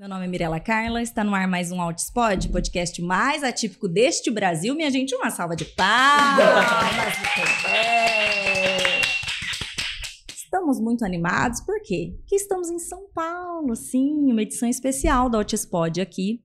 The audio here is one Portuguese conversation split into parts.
Meu nome é Mirela Carla, está no ar mais um Outspod, podcast mais atípico deste Brasil. Minha gente, uma salva de palmas. Estamos muito animados, por quê? Porque estamos em São Paulo, sim, uma edição especial do Outspod aqui.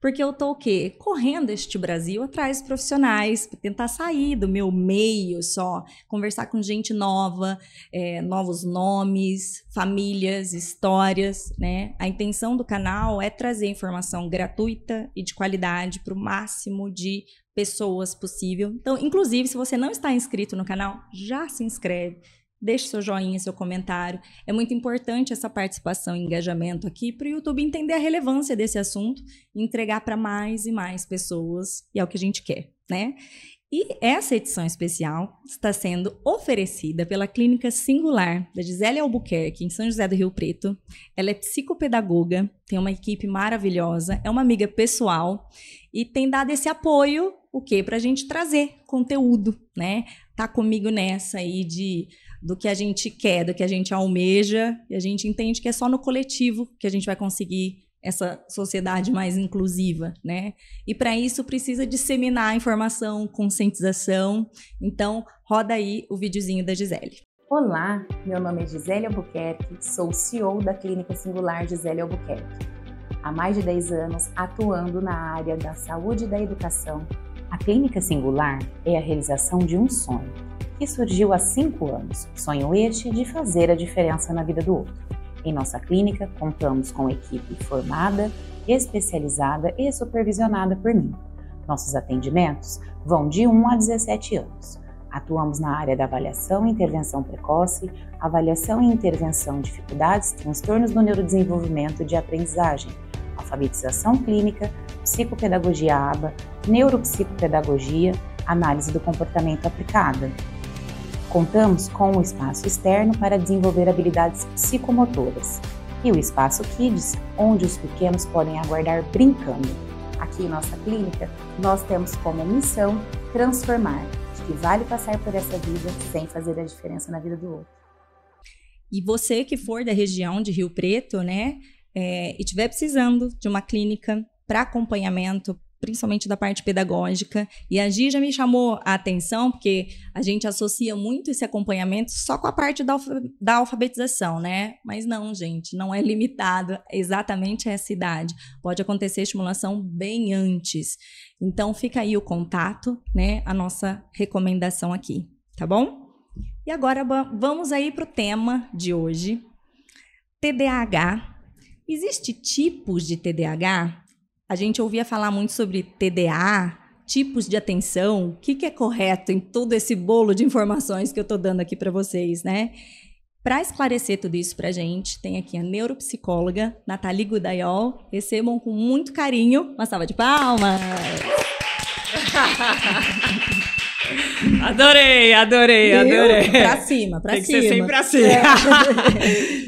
Porque eu tô o quê? Correndo este Brasil atrás de profissionais, tentar sair do meu meio só, conversar com gente nova, é, novos nomes, famílias, histórias, né? A intenção do canal é trazer informação gratuita e de qualidade para o máximo de pessoas possível. Então, inclusive, se você não está inscrito no canal, já se inscreve Deixe seu joinha, seu comentário. É muito importante essa participação e engajamento aqui para o YouTube entender a relevância desse assunto e entregar para mais e mais pessoas, e é o que a gente quer, né? E essa edição especial está sendo oferecida pela Clínica Singular da Gisele Albuquerque, em São José do Rio Preto. Ela é psicopedagoga, tem uma equipe maravilhosa, é uma amiga pessoal e tem dado esse apoio, o quê? Para a gente trazer conteúdo, né? Tá comigo nessa aí de do que a gente quer, do que a gente almeja, e a gente entende que é só no coletivo que a gente vai conseguir essa sociedade mais inclusiva, né? E para isso precisa disseminar informação, conscientização. Então, roda aí o videozinho da Gisele. Olá, meu nome é Gisele Albuquerque, sou CEO da Clínica Singular Gisele Albuquerque. Há mais de 10 anos atuando na área da saúde e da educação, a Clínica Singular é a realização de um sonho que surgiu há cinco anos. Sonho este de fazer a diferença na vida do outro. Em nossa clínica, contamos com equipe formada, especializada e supervisionada por mim. Nossos atendimentos vão de 1 a 17 anos. Atuamos na área da avaliação e intervenção precoce, avaliação e intervenção de dificuldades, transtornos do neurodesenvolvimento e de aprendizagem, alfabetização clínica, psicopedagogia ABA, neuropsicopedagogia, análise do comportamento aplicada, Contamos com o espaço externo para desenvolver habilidades psicomotoras e o espaço Kids, onde os pequenos podem aguardar brincando. Aqui em nossa clínica, nós temos como missão transformar, de que vale passar por essa vida sem fazer a diferença na vida do outro. E você que for da região de Rio Preto, né, é, e estiver precisando de uma clínica para acompanhamento, principalmente da parte pedagógica. E a Gi já me chamou a atenção, porque a gente associa muito esse acompanhamento só com a parte da, da alfabetização, né? Mas não, gente, não é limitado exatamente a essa idade. Pode acontecer estimulação bem antes. Então, fica aí o contato, né? A nossa recomendação aqui, tá bom? E agora vamos aí para o tema de hoje. TDAH. Existem tipos de TDAH? A gente ouvia falar muito sobre TDA, tipos de atenção, o que, que é correto em todo esse bolo de informações que eu estou dando aqui para vocês, né? Para esclarecer tudo isso para a gente, tem aqui a neuropsicóloga Nathalie Gudaiol. Recebam com muito carinho uma salva de palmas! Adorei, adorei, adorei. Pra cima, pra Tem cima. Tem que ser sempre assim. É.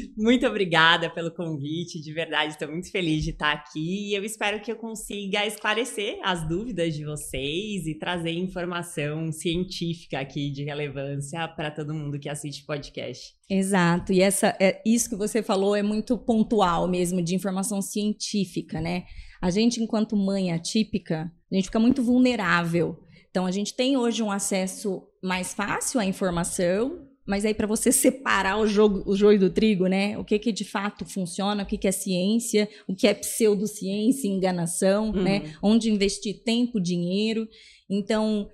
muito obrigada pelo convite, de verdade, estou muito feliz de estar aqui e eu espero que eu consiga esclarecer as dúvidas de vocês e trazer informação científica aqui de relevância para todo mundo que assiste podcast. Exato, e essa, é, isso que você falou é muito pontual mesmo, de informação científica, né? A gente, enquanto mãe atípica, a gente fica muito vulnerável então a gente tem hoje um acesso mais fácil à informação, mas aí para você separar o jogo, o joio do trigo, né? O que que de fato funciona, o que que é ciência, o que é pseudociência, enganação, uhum. né? Onde investir tempo, dinheiro. Então,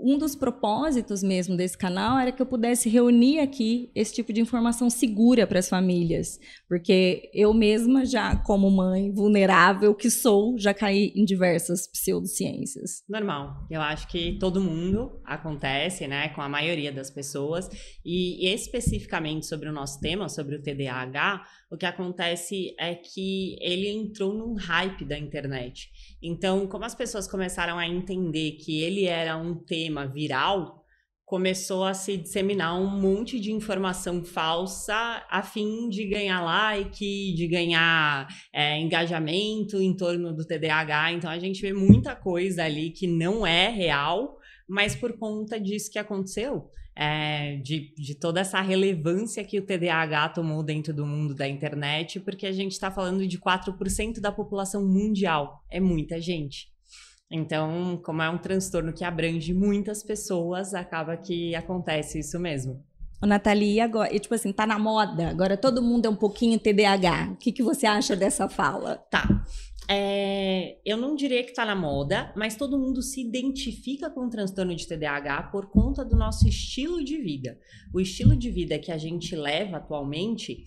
um dos propósitos mesmo desse canal era que eu pudesse reunir aqui esse tipo de informação segura para as famílias, porque eu mesma já como mãe vulnerável que sou, já caí em diversas pseudociências. Normal. Eu acho que todo mundo acontece, né, com a maioria das pessoas, e especificamente sobre o nosso tema, sobre o TDAH, o que acontece é que ele entrou num hype da internet. Então, como as pessoas começaram a entender que ele era um tema viral, começou a se disseminar um monte de informação falsa a fim de ganhar like, de ganhar é, engajamento em torno do TDAH. Então, a gente vê muita coisa ali que não é real, mas por conta disso que aconteceu é, de, de toda essa relevância que o TDAH tomou dentro do mundo da internet, porque a gente está falando de 4% da população mundial. É muita gente. Então, como é um transtorno que abrange muitas pessoas, acaba que acontece isso mesmo. O Nathalie, agora, e, tipo assim, tá na moda, agora todo mundo é um pouquinho TDAH. O que, que você acha dessa fala? Tá. É, eu não diria que tá na moda, mas todo mundo se identifica com o transtorno de TDAH por conta do nosso estilo de vida. O estilo de vida que a gente leva atualmente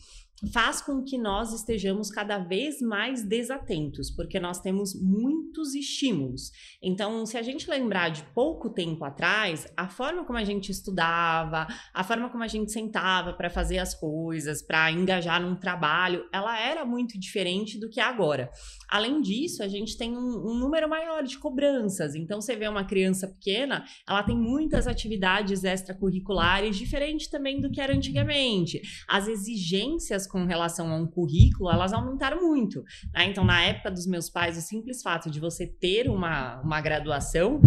faz com que nós estejamos cada vez mais desatentos, porque nós temos muitos estímulos. Então, se a gente lembrar de pouco tempo atrás, a forma como a gente estudava, a forma como a gente sentava para fazer as coisas, para engajar num trabalho, ela era muito diferente do que é agora. Além disso, a gente tem um, um número maior de cobranças. Então, você vê uma criança pequena, ela tem muitas atividades extracurriculares, diferente também do que era antigamente. As exigências com relação a um currículo, elas aumentaram muito. Né? Então, na época dos meus pais, o simples fato de você ter uma, uma graduação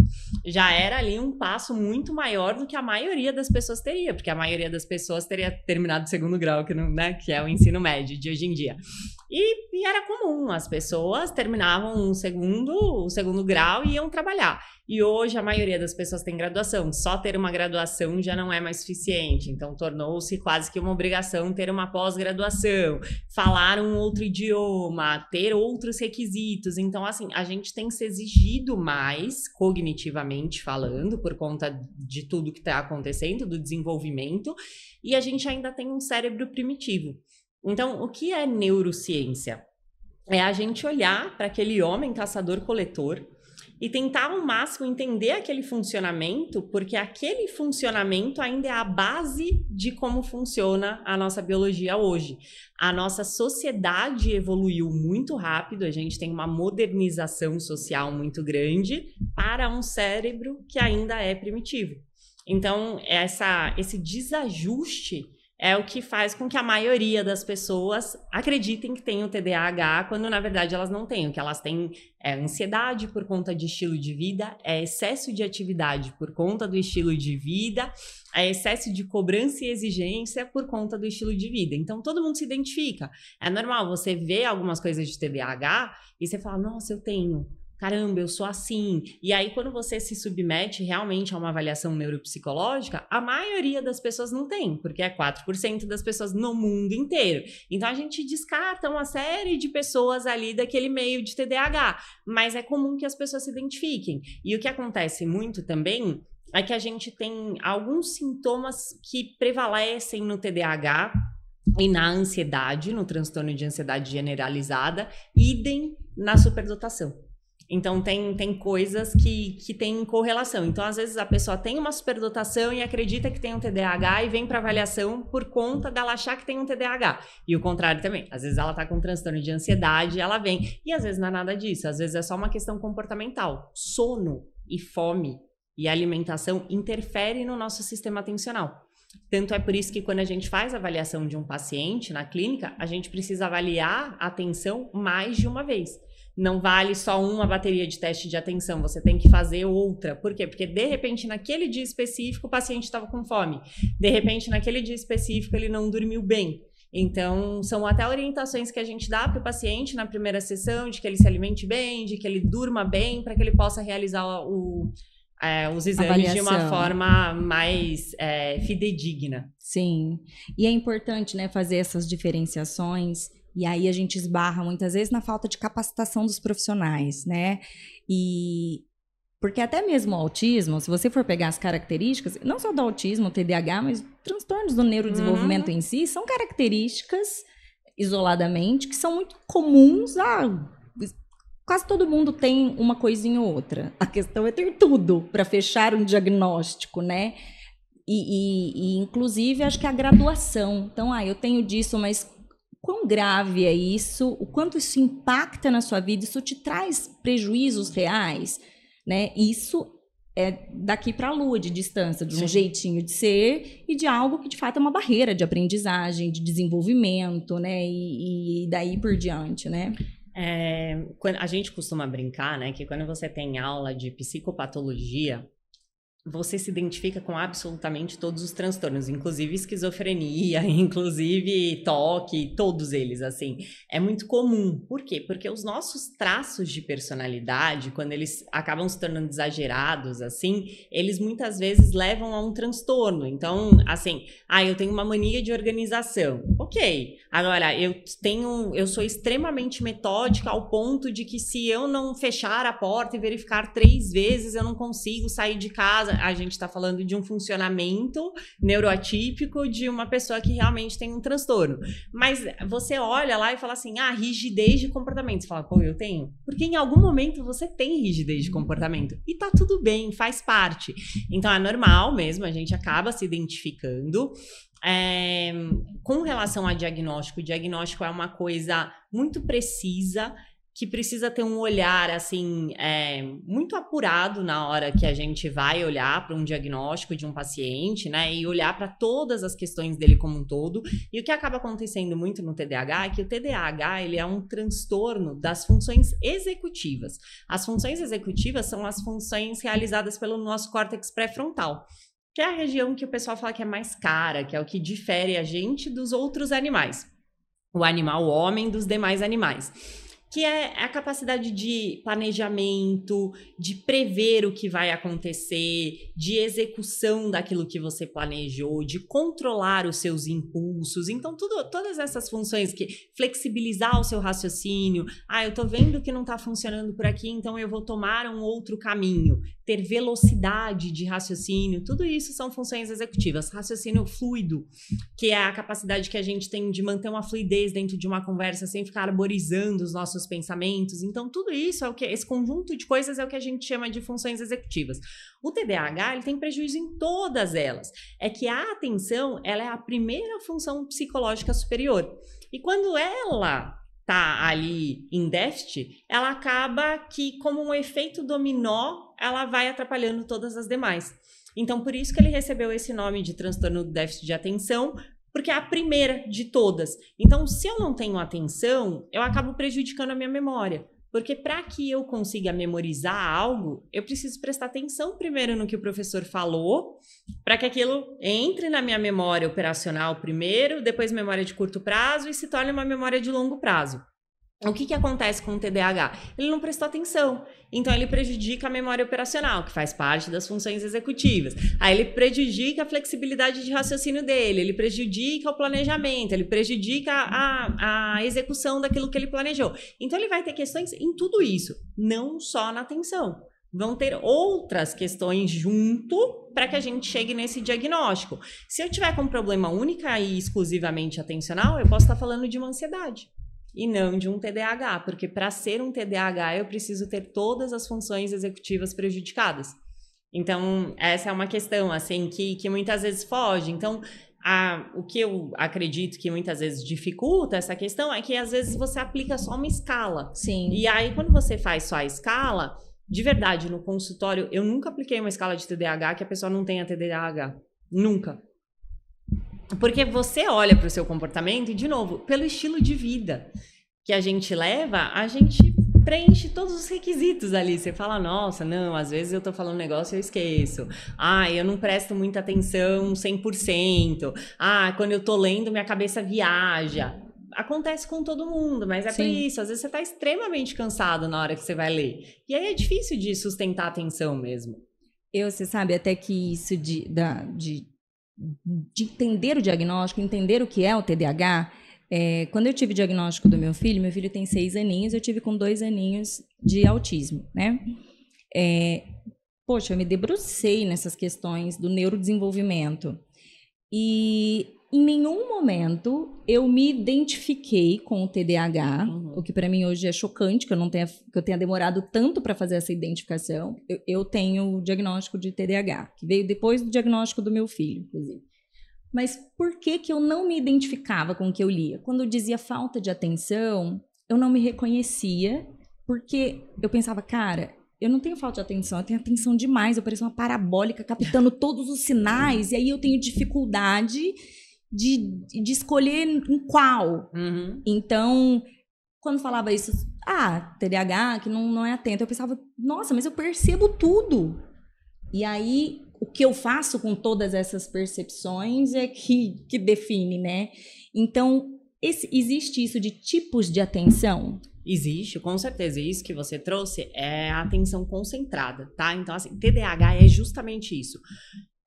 já era ali um passo muito maior do que a maioria das pessoas teria, porque a maioria das pessoas teria terminado o segundo grau, que, não, né, que é o ensino médio de hoje em dia. E, e, era comum, as pessoas terminavam o segundo, o segundo grau e iam trabalhar. E hoje a maioria das pessoas tem graduação. Só ter uma graduação já não é mais suficiente. Então tornou-se quase que uma obrigação ter uma pós-graduação, falar um outro idioma, ter outros requisitos. Então, assim, a gente tem se exigido mais, cognitivamente falando, por conta de tudo que está acontecendo, do desenvolvimento, e a gente ainda tem um cérebro primitivo. Então, o que é neurociência? É a gente olhar para aquele homem caçador-coletor e tentar ao máximo entender aquele funcionamento, porque aquele funcionamento ainda é a base de como funciona a nossa biologia hoje. A nossa sociedade evoluiu muito rápido, a gente tem uma modernização social muito grande para um cérebro que ainda é primitivo. Então, essa, esse desajuste é o que faz com que a maioria das pessoas acreditem que tem o TDAH, quando na verdade elas não têm. O que elas têm é ansiedade por conta de estilo de vida, é excesso de atividade por conta do estilo de vida, é excesso de cobrança e exigência por conta do estilo de vida. Então todo mundo se identifica. É normal você ver algumas coisas de TDAH e você fala: "Nossa, eu tenho" caramba, eu sou assim. E aí, quando você se submete realmente a uma avaliação neuropsicológica, a maioria das pessoas não tem, porque é 4% das pessoas no mundo inteiro. Então, a gente descarta uma série de pessoas ali daquele meio de TDAH, mas é comum que as pessoas se identifiquem. E o que acontece muito também é que a gente tem alguns sintomas que prevalecem no TDAH e na ansiedade, no transtorno de ansiedade generalizada, idem na superdotação. Então, tem, tem coisas que, que têm correlação. Então, às vezes, a pessoa tem uma superdotação e acredita que tem um TDAH e vem para avaliação por conta dela achar que tem um TDAH. E o contrário também. Às vezes, ela está com um transtorno de ansiedade ela vem. E às vezes, não é nada disso. Às vezes, é só uma questão comportamental. Sono e fome e alimentação interferem no nosso sistema atencional. Tanto é por isso que quando a gente faz a avaliação de um paciente na clínica, a gente precisa avaliar a atenção mais de uma vez não vale só uma bateria de teste de atenção, você tem que fazer outra. Por quê? Porque de repente, naquele dia específico, o paciente estava com fome. De repente, naquele dia específico, ele não dormiu bem. Então, são até orientações que a gente dá para o paciente na primeira sessão, de que ele se alimente bem, de que ele durma bem, para que ele possa realizar o, é, os exames Avaliação. de uma forma mais é, fidedigna. Sim. E é importante né, fazer essas diferenciações e aí a gente esbarra muitas vezes na falta de capacitação dos profissionais, né? E porque até mesmo o autismo, se você for pegar as características, não só do autismo, TDAH, mas transtornos do neurodesenvolvimento uhum. em si, são características isoladamente que são muito comuns a quase todo mundo tem uma coisinha ou outra. A questão é ter tudo para fechar um diagnóstico, né? E, e, e, inclusive, acho que a graduação. Então, ah, eu tenho disso, mas quão grave é isso, o quanto isso impacta na sua vida, isso te traz prejuízos reais, né? Isso é daqui para a lua de distância, de um Sim. jeitinho de ser e de algo que de fato é uma barreira de aprendizagem, de desenvolvimento, né? E, e daí por diante, né? É, a gente costuma brincar, né, que quando você tem aula de psicopatologia, você se identifica com absolutamente todos os transtornos, inclusive esquizofrenia, inclusive toque, todos eles, assim. É muito comum. Por quê? Porque os nossos traços de personalidade, quando eles acabam se tornando exagerados, assim, eles muitas vezes levam a um transtorno. Então, assim, ah, eu tenho uma mania de organização. Ok. Agora, eu tenho, eu sou extremamente metódica ao ponto de que se eu não fechar a porta e verificar três vezes, eu não consigo sair de casa a gente está falando de um funcionamento neuroatípico de uma pessoa que realmente tem um transtorno. Mas você olha lá e fala assim: ah, rigidez de comportamento. Você fala, pô, eu tenho. Porque em algum momento você tem rigidez de comportamento. E tá tudo bem, faz parte. Então é normal mesmo, a gente acaba se identificando. É, com relação a diagnóstico, o diagnóstico é uma coisa muito precisa que precisa ter um olhar assim é, muito apurado na hora que a gente vai olhar para um diagnóstico de um paciente, né? E olhar para todas as questões dele como um todo. E o que acaba acontecendo muito no TDAH é que o TDAH ele é um transtorno das funções executivas. As funções executivas são as funções realizadas pelo nosso córtex pré-frontal que é a região que o pessoal fala que é mais cara, que é o que difere a gente dos outros animais. O animal o homem dos demais animais que é a capacidade de planejamento, de prever o que vai acontecer, de execução daquilo que você planejou, de controlar os seus impulsos. Então, tudo, todas essas funções que flexibilizar o seu raciocínio. Ah, eu tô vendo que não tá funcionando por aqui, então eu vou tomar um outro caminho. Ter velocidade de raciocínio, tudo isso são funções executivas. Raciocínio fluido, que é a capacidade que a gente tem de manter uma fluidez dentro de uma conversa sem ficar arborizando os nossos pensamentos. Então, tudo isso é o que esse conjunto de coisas é o que a gente chama de funções executivas. O TDAH, ele tem prejuízo em todas elas. É que a atenção, ela é a primeira função psicológica superior. E quando ela tá ali em déficit, ela acaba que como um efeito dominó, ela vai atrapalhando todas as demais. Então, por isso que ele recebeu esse nome de transtorno do déficit de atenção, porque é a primeira de todas. Então, se eu não tenho atenção, eu acabo prejudicando a minha memória. Porque para que eu consiga memorizar algo, eu preciso prestar atenção primeiro no que o professor falou, para que aquilo entre na minha memória operacional primeiro, depois memória de curto prazo e se torne uma memória de longo prazo. O que, que acontece com o TDAH? Ele não prestou atenção. Então, ele prejudica a memória operacional, que faz parte das funções executivas. Aí, ele prejudica a flexibilidade de raciocínio dele, ele prejudica o planejamento, ele prejudica a, a execução daquilo que ele planejou. Então, ele vai ter questões em tudo isso, não só na atenção. Vão ter outras questões junto para que a gente chegue nesse diagnóstico. Se eu tiver com um problema única e exclusivamente atencional, eu posso estar falando de uma ansiedade e não de um TDAH, porque para ser um TDAH eu preciso ter todas as funções executivas prejudicadas. Então, essa é uma questão assim que, que muitas vezes foge. Então, a, o que eu acredito que muitas vezes dificulta essa questão é que às vezes você aplica só uma escala. Sim. E aí, quando você faz só a escala, de verdade, no consultório, eu nunca apliquei uma escala de TDAH que a pessoa não tenha TDAH. Nunca. Porque você olha para o seu comportamento e, de novo, pelo estilo de vida que a gente leva, a gente preenche todos os requisitos ali. Você fala, nossa, não, às vezes eu tô falando um negócio e eu esqueço. Ah, eu não presto muita atenção 100%. Ah, quando eu tô lendo, minha cabeça viaja. Acontece com todo mundo, mas é Sim. por isso. Às vezes você tá extremamente cansado na hora que você vai ler. E aí é difícil de sustentar a atenção mesmo. Eu, você sabe, até que isso de, da, de de entender o diagnóstico, entender o que é o TDAH. É, quando eu tive o diagnóstico do meu filho, meu filho tem seis aninhos, eu tive com dois aninhos de autismo, né? É, poxa, eu me debrucei nessas questões do neurodesenvolvimento. E em nenhum momento eu me identifiquei com o TDAH, uhum. o que para mim hoje é chocante, que eu não tenha, que eu tenha demorado tanto para fazer essa identificação. Eu, eu, tenho o diagnóstico de TDAH, que veio depois do diagnóstico do meu filho, inclusive. Mas por que que eu não me identificava com o que eu lia? Quando eu dizia falta de atenção, eu não me reconhecia, porque eu pensava, cara, eu não tenho falta de atenção, eu tenho atenção demais, eu pareço uma parabólica captando todos os sinais, e aí eu tenho dificuldade de, de escolher em qual. Uhum. Então, quando falava isso, ah, TDAH, que não, não é atento, eu pensava, nossa, mas eu percebo tudo. E aí, o que eu faço com todas essas percepções é que, que define, né? Então, esse, existe isso de tipos de atenção? Existe, com certeza. Isso que você trouxe é a atenção concentrada, tá? Então, assim, TDAH é justamente isso.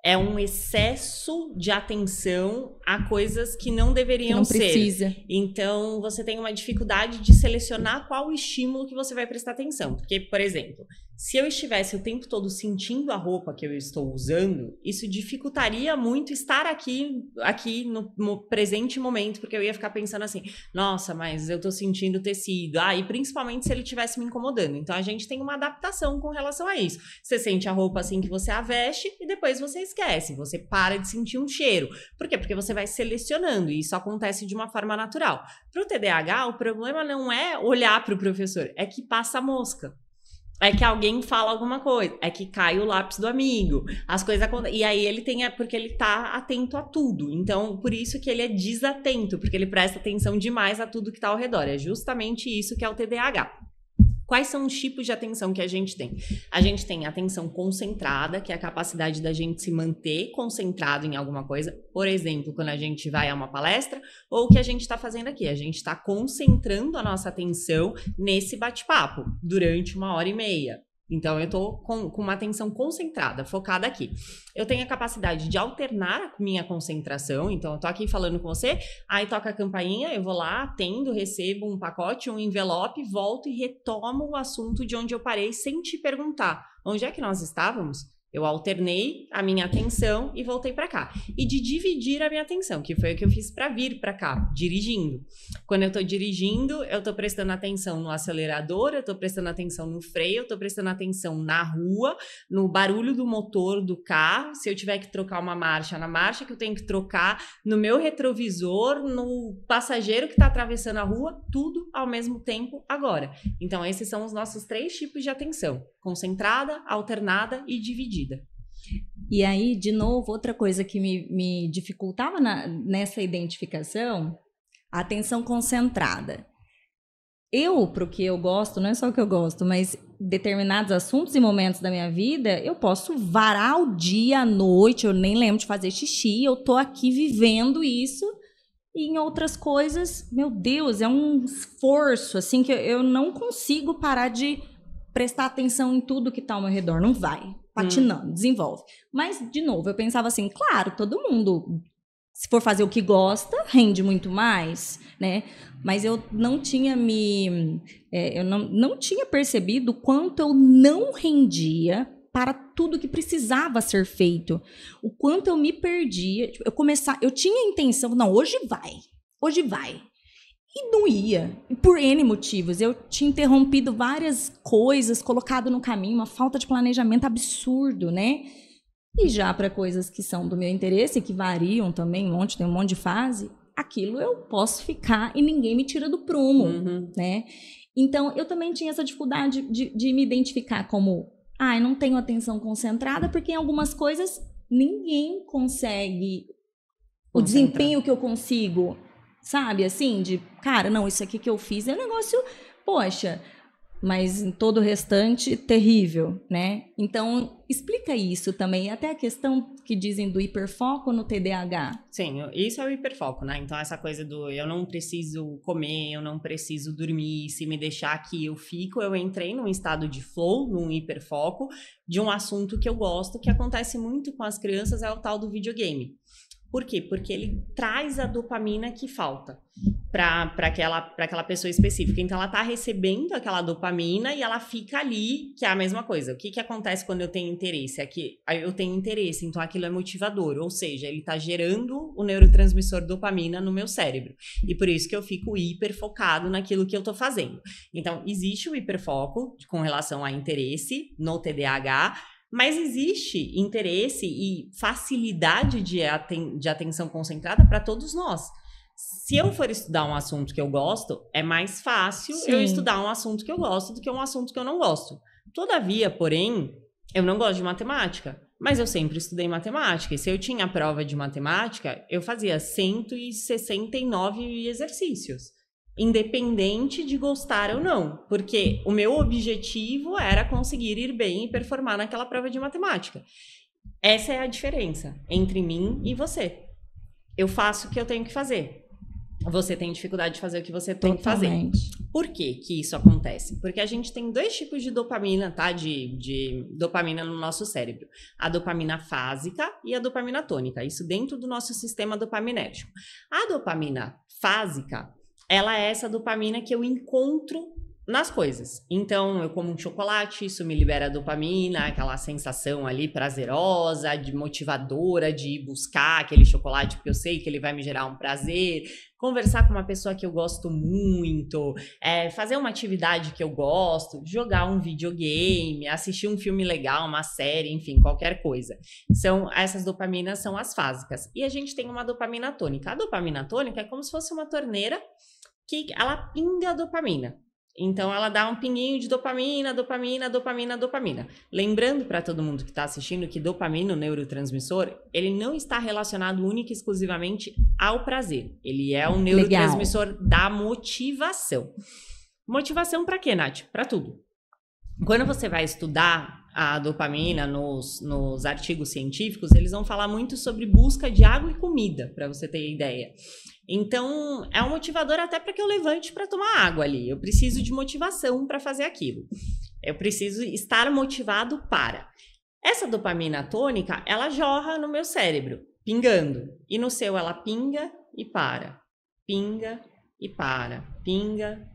É um excesso de atenção a coisas que não deveriam que não ser. Precisa. Então, você tem uma dificuldade de selecionar qual estímulo que você vai prestar atenção. Porque, por exemplo, se eu estivesse o tempo todo sentindo a roupa que eu estou usando, isso dificultaria muito estar aqui, aqui no, no presente momento, porque eu ia ficar pensando assim: nossa, mas eu estou sentindo tecido. Ah, e principalmente se ele estivesse me incomodando. Então a gente tem uma adaptação com relação a isso. Você sente a roupa assim que você a veste e depois você esquece. Você para de sentir um cheiro. Por quê? Porque você vai selecionando e isso acontece de uma forma natural. Para o TDAH, o problema não é olhar para o professor, é que passa a mosca é que alguém fala alguma coisa, é que cai o lápis do amigo, as coisas acontecem. E aí ele tem, porque ele tá atento a tudo. Então, por isso que ele é desatento, porque ele presta atenção demais a tudo que tá ao redor. É justamente isso que é o TDAH. Quais são os tipos de atenção que a gente tem? A gente tem atenção concentrada, que é a capacidade da gente se manter concentrado em alguma coisa. Por exemplo, quando a gente vai a uma palestra, ou o que a gente está fazendo aqui. A gente está concentrando a nossa atenção nesse bate-papo durante uma hora e meia. Então, eu estou com, com, uma atenção concentrada, focada aqui. Eu tenho a capacidade de alternar minha concentração. Então, eu estou aqui falando com você, aí toca a campainha, eu vou lá, atendo, recebo um pacote, um envelope, volto e retomo o assunto de onde eu parei sem te perguntar. Onde é que nós estávamos? Eu alternei a minha atenção e voltei para cá. E de dividir a minha atenção, que foi o que eu fiz para vir para cá, dirigindo. Quando eu estou dirigindo, eu estou prestando atenção no acelerador, eu estou prestando atenção no freio, eu estou prestando atenção na rua, no barulho do motor do carro, se eu tiver que trocar uma marcha, na marcha que eu tenho que trocar, no meu retrovisor, no passageiro que está atravessando a rua, tudo ao mesmo tempo agora. Então, esses são os nossos três tipos de atenção: concentrada, alternada e dividida. E aí, de novo, outra coisa que me, me dificultava na, nessa identificação, a atenção concentrada. Eu, para o que eu gosto, não é só o que eu gosto, mas determinados assuntos e momentos da minha vida, eu posso varar o dia, a noite, eu nem lembro de fazer xixi, eu tô aqui vivendo isso. E em outras coisas, meu Deus, é um esforço, assim, que eu não consigo parar de prestar atenção em tudo que está ao meu redor. Não vai patinando, hum. desenvolve. Mas, de novo, eu pensava assim, claro, todo mundo, se for fazer o que gosta, rende muito mais, né? Mas eu não tinha me. É, eu não, não tinha percebido quanto eu não rendia para tudo que precisava ser feito. O quanto eu me perdia. Tipo, eu começar, eu tinha a intenção, não, hoje vai. Hoje vai. E não ia. Por N motivos. Eu tinha interrompido várias coisas, colocado no caminho, uma falta de planejamento absurdo, né? E já para coisas que são do meu interesse, que variam também, um monte, tem um monte de fase, aquilo eu posso ficar e ninguém me tira do prumo, uhum. né? Então, eu também tinha essa dificuldade de, de me identificar como, ah, eu não tenho atenção concentrada, porque em algumas coisas ninguém consegue o desempenho que eu consigo Sabe, assim, de, cara, não, isso aqui que eu fiz é um negócio, poxa, mas em todo o restante, terrível, né? Então, explica isso também, até a questão que dizem do hiperfoco no TDAH. Sim, isso é o hiperfoco, né? Então, essa coisa do eu não preciso comer, eu não preciso dormir, se me deixar aqui eu fico, eu entrei num estado de flow, num hiperfoco, de um assunto que eu gosto, que acontece muito com as crianças, é o tal do videogame. Por quê? Porque ele traz a dopamina que falta para aquela, aquela pessoa específica. Então, ela está recebendo aquela dopamina e ela fica ali, que é a mesma coisa. O que, que acontece quando eu tenho interesse? É que eu tenho interesse, então aquilo é motivador. Ou seja, ele está gerando o neurotransmissor dopamina no meu cérebro. E por isso que eu fico hiper focado naquilo que eu estou fazendo. Então, existe o hiperfoco com relação a interesse no TDAH, mas existe interesse e facilidade de, aten de atenção concentrada para todos nós. Se eu for estudar um assunto que eu gosto, é mais fácil Sim. eu estudar um assunto que eu gosto do que um assunto que eu não gosto. Todavia, porém, eu não gosto de matemática. Mas eu sempre estudei matemática. E se eu tinha prova de matemática, eu fazia 169 exercícios. Independente de gostar ou não, porque o meu objetivo era conseguir ir bem e performar naquela prova de matemática. Essa é a diferença entre mim e você. Eu faço o que eu tenho que fazer. Você tem dificuldade de fazer o que você tem que fazer. Por que, que isso acontece? Porque a gente tem dois tipos de dopamina, tá? De, de dopamina no nosso cérebro: a dopamina fásica e a dopamina tônica. Isso dentro do nosso sistema dopaminérgico. A dopamina fásica, ela é essa dopamina que eu encontro nas coisas. Então, eu como um chocolate, isso me libera dopamina, aquela sensação ali prazerosa, de motivadora, de ir buscar aquele chocolate, porque eu sei que ele vai me gerar um prazer. Conversar com uma pessoa que eu gosto muito, é, fazer uma atividade que eu gosto, jogar um videogame, assistir um filme legal, uma série, enfim, qualquer coisa. São essas dopaminas são as fásicas. E a gente tem uma dopamina tônica. A dopamina tônica é como se fosse uma torneira que ela pinga a dopamina. Então ela dá um pinguinho de dopamina, dopamina, dopamina, dopamina. Lembrando para todo mundo que está assistindo que dopamina, o neurotransmissor, ele não está relacionado única e exclusivamente ao prazer. Ele é um neurotransmissor Legal. da motivação. Motivação para quê, Nath? Para tudo. Quando você vai estudar a dopamina nos, nos artigos científicos, eles vão falar muito sobre busca de água e comida, para você ter ideia. Então, é um motivador até para que eu levante para tomar água ali. Eu preciso de motivação para fazer aquilo. Eu preciso estar motivado para. Essa dopamina tônica, ela jorra no meu cérebro, pingando. E no seu, ela pinga e para. Pinga e para. Pinga.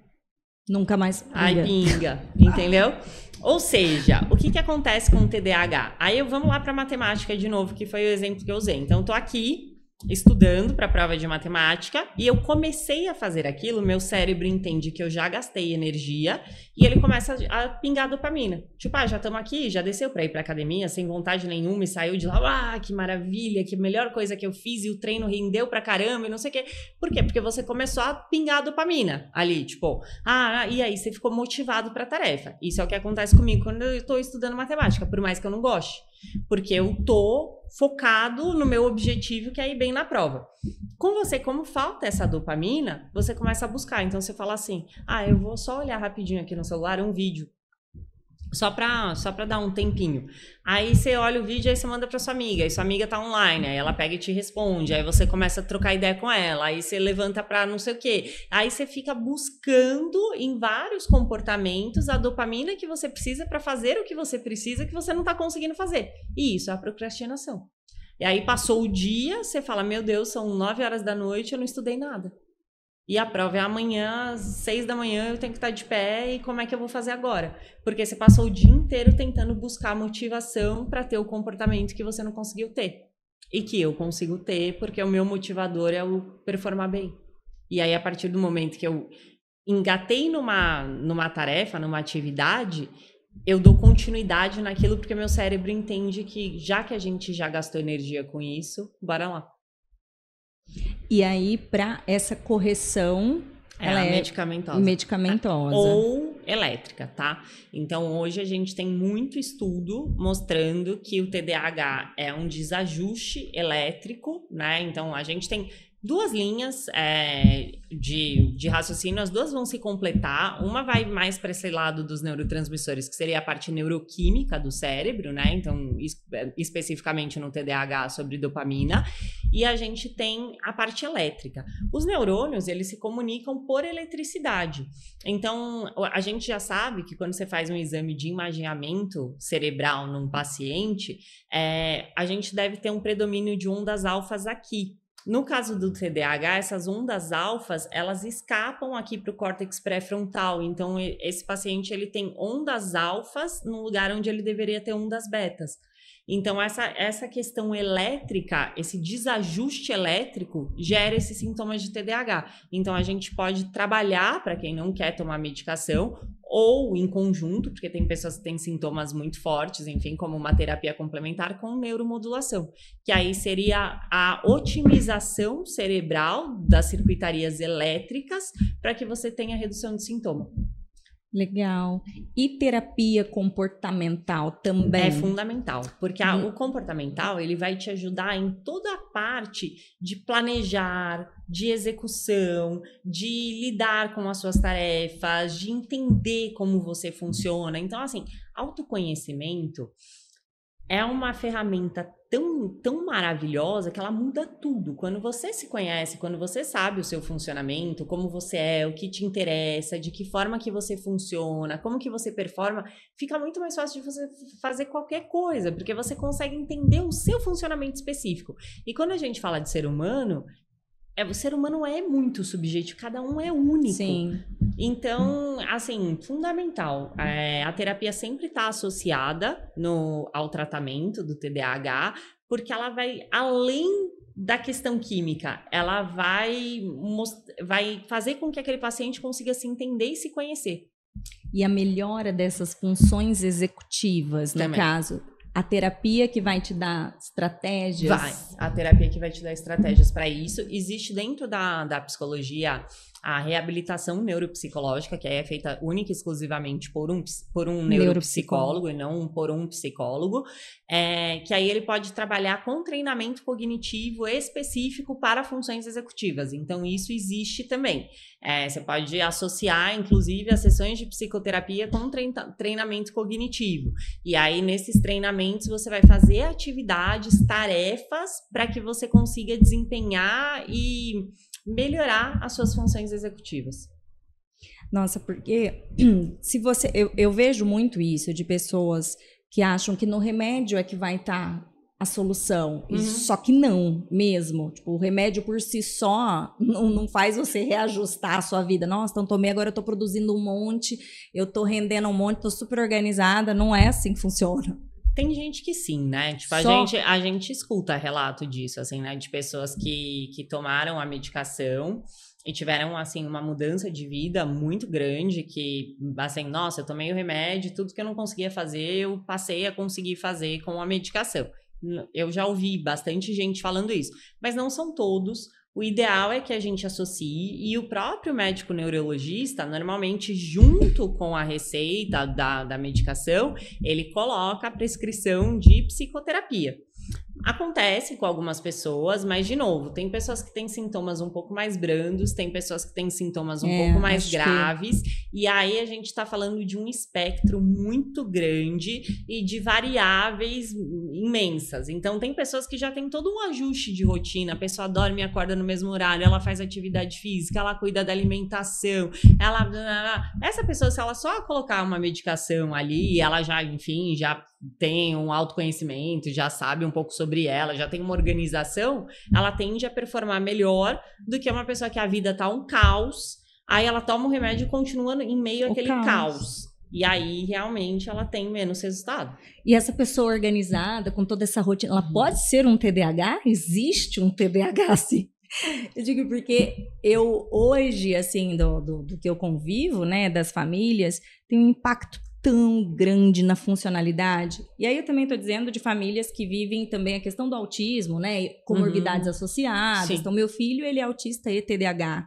Nunca mais pinga. Aí pinga, entendeu? Ou seja, o que, que acontece com o TDAH? Aí eu vamos lá para matemática de novo, que foi o exemplo que eu usei. Então, tô aqui estudando para a prova de matemática e eu comecei a fazer aquilo, meu cérebro entende que eu já gastei energia e ele começa a pingar dopamina. Tipo, ah, já estamos aqui, já desceu para ir para academia sem vontade nenhuma e saiu de lá, ah, que maravilha, que melhor coisa que eu fiz e o treino rendeu pra caramba e não sei o quê. Por quê? Porque você começou a pingar dopamina ali, tipo, ah, e aí você ficou motivado para a tarefa. Isso é o que acontece comigo quando eu estou estudando matemática, por mais que eu não goste. Porque eu tô focado no meu objetivo, que é ir bem na prova. Com você, como falta essa dopamina, você começa a buscar. Então você fala assim: ah, eu vou só olhar rapidinho aqui no celular um vídeo só para só pra dar um tempinho. Aí você olha o vídeo, aí você manda para sua amiga, aí sua amiga tá online, aí ela pega e te responde, aí você começa a trocar ideia com ela, aí você levanta para não sei o quê. Aí você fica buscando em vários comportamentos a dopamina que você precisa para fazer o que você precisa que você não tá conseguindo fazer. E isso é a procrastinação. E aí passou o dia, você fala: "Meu Deus, são nove horas da noite, eu não estudei nada". E a prova é amanhã, às seis da manhã, eu tenho que estar de pé e como é que eu vou fazer agora? Porque você passou o dia inteiro tentando buscar motivação para ter o comportamento que você não conseguiu ter. E que eu consigo ter porque o meu motivador é o performar bem. E aí, a partir do momento que eu engatei numa, numa tarefa, numa atividade, eu dou continuidade naquilo porque meu cérebro entende que já que a gente já gastou energia com isso, bora lá. E aí, para essa correção, é ela é medicamentosa. medicamentosa. Ou elétrica, tá? Então, hoje a gente tem muito estudo mostrando que o TDAH é um desajuste elétrico, né? Então, a gente tem duas linhas é, de, de raciocínio, as duas vão se completar. Uma vai mais para esse lado dos neurotransmissores, que seria a parte neuroquímica do cérebro, né? Então, é, especificamente no TDAH sobre dopamina. E a gente tem a parte elétrica. Os neurônios, eles se comunicam por eletricidade. Então, a gente já sabe que quando você faz um exame de imaginamento cerebral num paciente, é, a gente deve ter um predomínio de ondas alfas aqui. No caso do TDAH, essas ondas alfas, elas escapam aqui para o córtex pré-frontal. Então, esse paciente ele tem ondas alfas no lugar onde ele deveria ter ondas betas. Então, essa, essa questão elétrica, esse desajuste elétrico, gera esses sintomas de TDAH. Então, a gente pode trabalhar, para quem não quer tomar medicação, ou em conjunto, porque tem pessoas que têm sintomas muito fortes, enfim, como uma terapia complementar com neuromodulação, que aí seria a otimização cerebral das circuitarias elétricas para que você tenha redução de sintoma. Legal. E terapia comportamental também? É fundamental, porque a, o comportamental ele vai te ajudar em toda a parte de planejar, de execução, de lidar com as suas tarefas, de entender como você funciona. Então, assim, autoconhecimento é uma ferramenta tão, tão maravilhosa que ela muda tudo. Quando você se conhece, quando você sabe o seu funcionamento, como você é, o que te interessa, de que forma que você funciona, como que você performa, fica muito mais fácil de você fazer qualquer coisa, porque você consegue entender o seu funcionamento específico. E quando a gente fala de ser humano, é, o ser humano é muito subjetivo, cada um é único. Sim. Então, assim, fundamental. É, a terapia sempre está associada no, ao tratamento do TDAH, porque ela vai além da questão química, ela vai, vai fazer com que aquele paciente consiga se entender e se conhecer. E a melhora dessas funções executivas, no Também. caso, a terapia que vai te dar estratégias. Vai. A terapia que vai te dar estratégias para isso. Existe dentro da, da psicologia a reabilitação neuropsicológica, que é feita única e exclusivamente por um, por um neuropsicólogo e não por um psicólogo, é, que aí ele pode trabalhar com treinamento cognitivo específico para funções executivas. Então, isso existe também. É, você pode associar, inclusive, as sessões de psicoterapia com treinamento cognitivo. E aí, nesses treinamentos, você vai fazer atividades, tarefas, para que você consiga desempenhar e melhorar as suas funções executivas. Nossa, porque se você. Eu, eu vejo muito isso de pessoas que acham que no remédio é que vai estar tá a solução. Uhum. Só que não, mesmo. Tipo, o remédio por si só não, não faz você reajustar a sua vida. Nossa, então tomei, agora eu tô produzindo um monte, eu tô rendendo um monte, tô super organizada. Não é assim que funciona. Tem gente que sim, né? Tipo, a, gente, a gente escuta relato disso, assim, né? De pessoas que, que tomaram a medicação e tiveram, assim, uma mudança de vida muito grande, que, assim, nossa, eu tomei o remédio, tudo que eu não conseguia fazer, eu passei a conseguir fazer com a medicação. Eu já ouvi bastante gente falando isso, mas não são todos. O ideal é que a gente associe e o próprio médico neurologista, normalmente junto com a receita da, da medicação, ele coloca a prescrição de psicoterapia. Acontece com algumas pessoas, mas de novo, tem pessoas que têm sintomas um pouco mais brandos, tem pessoas que têm sintomas um é, pouco mais graves, que... e aí a gente está falando de um espectro muito grande e de variáveis imensas. Então, tem pessoas que já têm todo um ajuste de rotina, a pessoa dorme e acorda no mesmo horário, ela faz atividade física, ela cuida da alimentação, ela. Essa pessoa, se ela só colocar uma medicação ali, ela já, enfim, já tem um autoconhecimento, já sabe um pouco sobre ela, já tem uma organização, ela tende a performar melhor do que uma pessoa que a vida tá um caos, aí ela toma o remédio e continua em meio àquele caos. caos. E aí, realmente, ela tem menos resultado. E essa pessoa organizada, com toda essa rotina, ela uhum. pode ser um TDAH? Existe um TDAH, sim? Eu digo porque eu, hoje, assim, do, do, do que eu convivo, né, das famílias, tem um impacto tão grande na funcionalidade. E aí eu também estou dizendo de famílias que vivem também a questão do autismo, né? Comorbidades uhum. associadas. Sim. Então, meu filho, ele é autista e TDAH.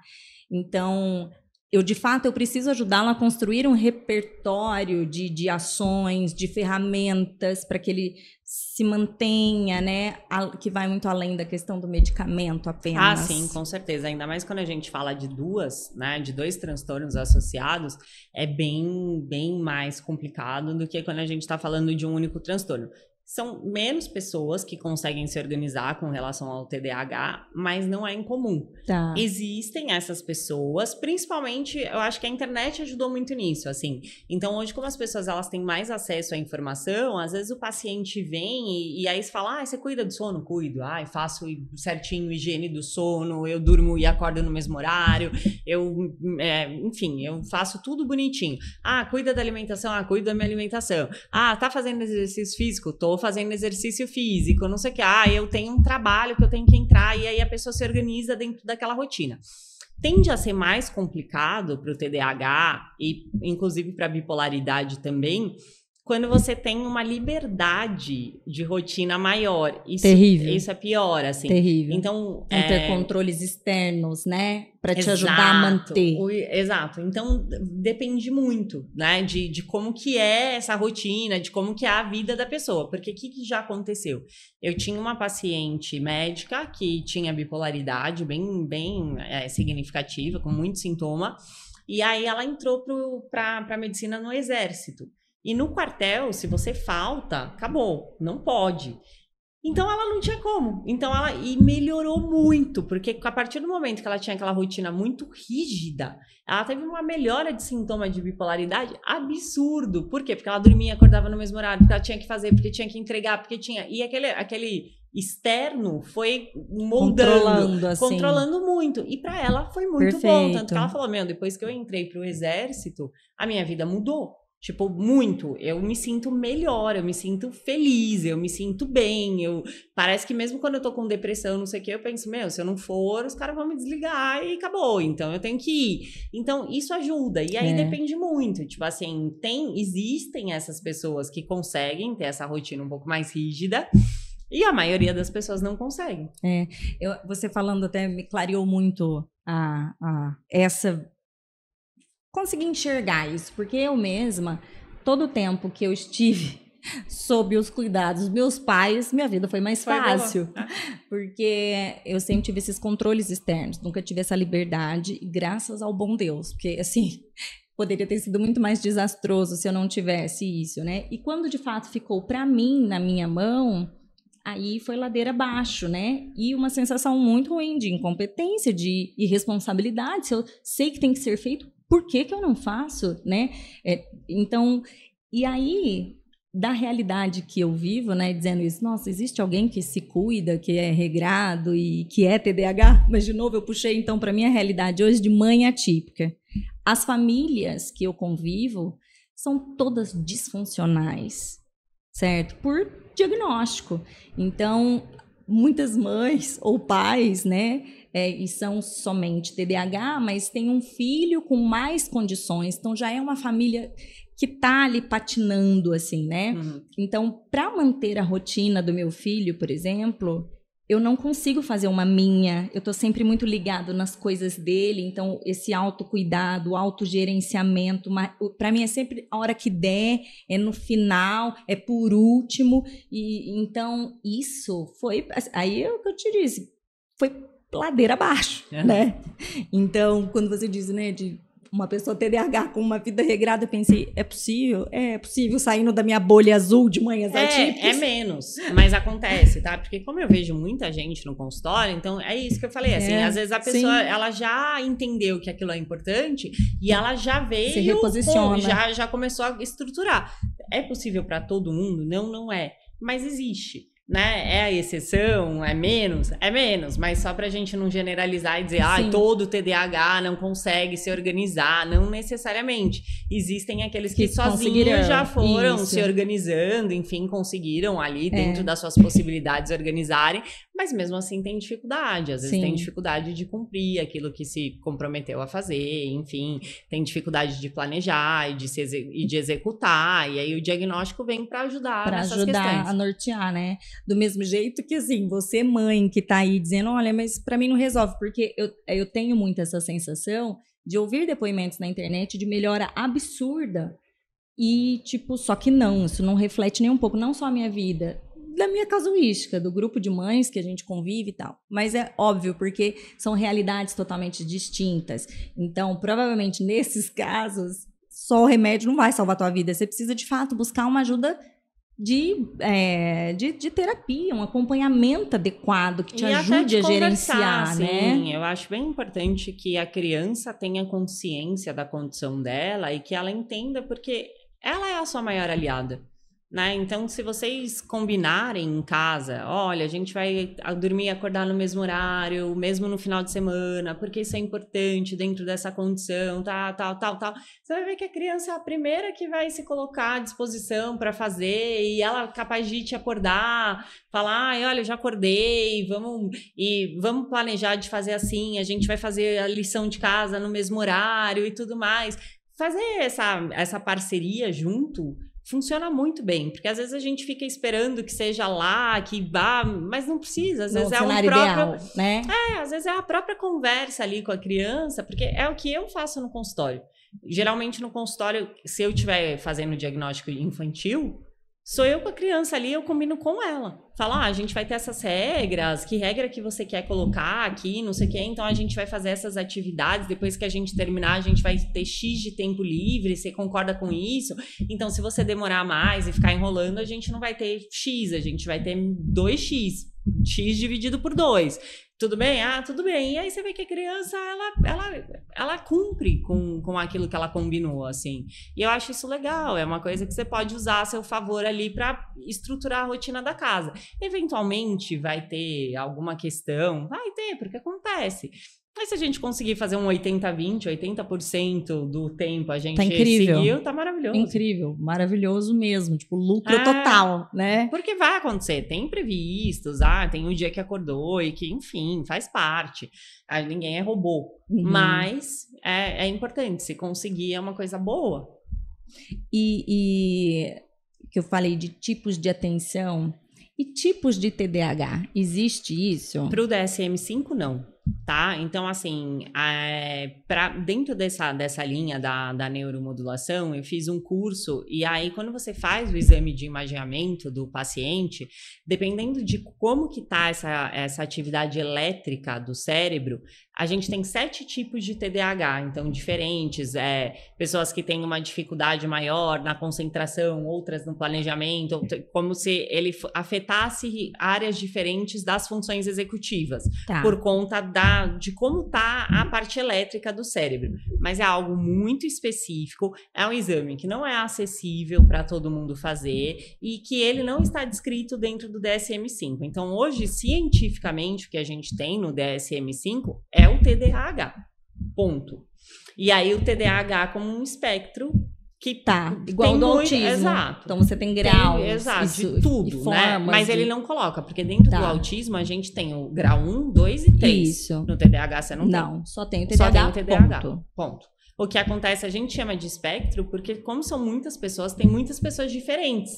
Então, eu de fato eu preciso ajudá-lo a construir um repertório de, de ações, de ferramentas para que ele se mantenha, né? Que vai muito além da questão do medicamento apenas. Ah, sim, com certeza. Ainda mais quando a gente fala de duas, né? De dois transtornos associados, é bem, bem mais complicado do que quando a gente está falando de um único transtorno são menos pessoas que conseguem se organizar com relação ao TDAH, mas não é incomum. Tá. Existem essas pessoas, principalmente, eu acho que a internet ajudou muito nisso, assim. Então, hoje, como as pessoas elas têm mais acesso à informação, às vezes o paciente vem e, e aí você fala, ah, você cuida do sono? Cuido. Ah, faço certinho higiene do sono, eu durmo e acordo no mesmo horário, eu, é, enfim, eu faço tudo bonitinho. Ah, cuida da alimentação? Ah, cuido da minha alimentação. Ah, tá fazendo exercício físico? Tô fazendo exercício físico, não sei o que. Ah, eu tenho um trabalho que eu tenho que entrar, e aí a pessoa se organiza dentro daquela rotina. Tende a ser mais complicado para o TDAH e, inclusive, para a bipolaridade também, quando você tem uma liberdade de rotina maior. Isso, Terrível. Isso é pior, assim. Terrível. Então, Não ter é, controles externos, né? Pra te ajudar a manter. O- exato. Então, depende muito, né? De, de como que é essa rotina, de como que é a vida da pessoa. Porque o que, que já aconteceu? Eu tinha uma paciente médica que tinha bipolaridade bem, bem é, significativa, com muito sintoma. E aí ela entrou para a medicina no exército. E no quartel, se você falta, acabou, não pode. Então ela não tinha como. Então ela e melhorou muito, porque a partir do momento que ela tinha aquela rotina muito rígida, ela teve uma melhora de sintoma de bipolaridade absurdo. Por quê? Porque ela dormia, acordava no mesmo horário, porque ela tinha que fazer, porque tinha que entregar, porque tinha. E aquele, aquele externo foi moldando Controlando, assim. controlando muito. E pra ela foi muito bom. Perfeito. Tanto que ela falou: Meu, depois que eu entrei pro exército, a minha vida mudou. Tipo, muito. Eu me sinto melhor, eu me sinto feliz, eu me sinto bem. Eu... Parece que mesmo quando eu tô com depressão, não sei o que, eu penso, meu, se eu não for, os caras vão me desligar e acabou. Então eu tenho que ir. Então, isso ajuda. E aí É. depende muito. Tipo assim, tem, existem essas pessoas que conseguem ter essa rotina um pouco mais rígida. E a maioria das pessoas não consegue. Eu- você falando até me clareou muito a, a- essa. Consegui enxergar isso, porque eu mesma, todo o tempo que eu estive sob os cuidados dos meus pais, minha vida foi mais Foi boa. fácil. Porque eu sempre tive esses controles externos, nunca tive essa liberdade, graças ao bom Deus. Porque, assim, poderia ter sido muito mais desastroso se eu não tivesse isso, né? E quando de fato ficou para mim na minha mão, aí foi ladeira abaixo, né? E uma sensação muito ruim de incompetência, de irresponsabilidade. Se eu sei que tem que ser feito, por que, que eu não faço, né? É, então, e aí, da realidade que eu vivo, né, dizendo isso, nossa, existe alguém que se cuida, que é regrado e que é TDAH? Mas, de novo, eu puxei então para minha realidade hoje de mãe atípica. As famílias que eu convivo são todas disfuncionais, certo? Por diagnóstico. Então, muitas mães ou pais, né, é, e são somente TDAH, mas tem um filho com mais condições, então já é uma família que tá ali patinando, assim, né? Uhum. Então, para manter a rotina do meu filho, por exemplo, eu não consigo fazer uma minha. Eu tô sempre muito ligado nas coisas dele, então esse autocuidado, autogerenciamento, para mim é sempre a hora que der, é no final, é por último. E então isso foi aí é o que eu te disse, foi ladeira abaixo, É. né? Então, quando você diz, né, de uma pessoa TDAH com uma vida regrada, eu pensei, é possível? É possível saindo da minha bolha azul de manhãs É, é atípicas? menos, mas acontece, tá? Porque como eu vejo muita gente no consultório, então é isso que eu falei, assim, É, às vezes a pessoa, sim. ela já entendeu que aquilo é importante e ela já veio, Se reposiciona. com- já, já começou a estruturar. É possível para todo mundo? Não, não é, mas existe. Né? É a exceção? É menos? É menos, mas só pra gente não generalizar e dizer, ah, todo TDAH não consegue se organizar. Não necessariamente. Existem aqueles que, Que sozinhos já foram isso. se organizando, enfim, conseguiram ali É. dentro das suas possibilidades organizarem, mas mesmo assim tem dificuldade. Às vezes Sim. tem dificuldade de cumprir aquilo que se comprometeu a fazer, enfim, tem dificuldade de planejar e de, se e de executar. E aí o diagnóstico vem para ajudar para nessas ajudar questões. a nortear, né? Do mesmo jeito que, assim, você, mãe, que tá aí dizendo, olha, mas para mim não resolve, porque eu, eu tenho muito essa sensação de ouvir depoimentos na internet de melhora absurda e, tipo, só que não, isso não reflete nem um pouco, não só a minha vida, da minha casuística, do grupo de mães que a gente convive e tal. Mas é óbvio, porque são realidades totalmente distintas. Então, provavelmente, nesses casos, só o remédio não vai salvar a tua vida. Você precisa, de fato, buscar uma ajuda de, é, de, de terapia, um acompanhamento adequado que te E ajude de a gerenciar, assim, né? Eu acho bem importante que a criança tenha consciência da condição dela e que ela entenda, porque ela é a sua maior aliada. Né? Então, se vocês combinarem em casa, olha, a gente vai dormir e acordar no mesmo horário, mesmo no final de semana, porque isso é importante dentro dessa condição, tal, tal, tal, tal. Você vai ver que a criança é a primeira que vai se colocar à disposição para fazer e ela é capaz de te acordar, falar, ai, olha, já acordei, vamos e vamos planejar de fazer assim, a gente vai fazer a lição de casa no mesmo horário e tudo mais. Fazer essa, essa parceria junto funciona muito bem, porque às vezes a gente fica esperando que seja lá, que vá, mas não precisa, às vezes é um próprio, ideal, né? é, às vezes é a própria conversa ali com a criança, porque é o que eu faço no consultório. Geralmente no consultório, se eu estiver fazendo diagnóstico infantil, sou eu com a criança ali, eu combino com ela. Falo, ah, a gente vai ter essas regras, que regra que você quer colocar aqui, não sei o quê, então a gente vai fazer essas atividades, depois que a gente terminar, a gente vai ter X de tempo livre, você concorda com isso? Então, se você demorar mais e ficar enrolando, a gente não vai ter X, a gente vai ter 2X, X dividido por 2. Tudo bem? Ah, tudo bem. E aí você vê que a criança, ela, ela, ela cumpre com, com aquilo que ela combinou, assim. E eu acho isso legal, é uma coisa que você pode usar a seu favor ali para estruturar a rotina da casa. Eventualmente vai ter alguma questão, vai ter, porque acontece. Mas se a gente conseguir fazer um 80-20, 80% do tempo a gente Tá incrível. seguiu, tá maravilhoso. Incrível, maravilhoso mesmo, tipo, lucro É. total, né? Porque vai acontecer, tem imprevistos, ah, tem um dia que acordou e que, enfim, faz parte. Ah, ninguém é robô. Uhum. Mas é, é importante, se conseguir é uma coisa boa. E, e que eu falei de tipos de atenção e tipos de TDAH, existe isso? Para o DSM-5, não. Tá? Então, assim, é, pra, dentro dessa, dessa linha da, da neuromodulação, eu fiz um curso, e aí, quando você faz o exame de imaginamento do paciente, dependendo de como que tá essa, essa atividade elétrica do cérebro, a gente tem sete tipos de TDAH, então diferentes, é, pessoas que têm uma dificuldade maior na concentração, outras no planejamento, como se ele afetasse áreas diferentes das funções executivas, Tá. por conta da, de como tá a parte elétrica do cérebro. Mas é algo muito específico, é um exame que não é acessível para todo mundo fazer e que ele não está descrito dentro do DSM-5. Então, hoje, cientificamente, o que a gente tem no DSM-5 é o TDAH. Ponto. E aí, o TDAH como um espectro que Tá, igual tem do muito- autismo. Exato. Então você tem graus. Tem, exato, isso, de tudo, e né? formas Mas de- ele não coloca, porque dentro Tá. do autismo a gente tem o grau 1, 2 e 3. Isso. No TDAH você não, Não, só tem o tem. Só TDAH, tem o TDAH. ponto. Ponto. O que acontece, a gente chama de espectro, porque como são muitas pessoas, tem muitas pessoas diferentes.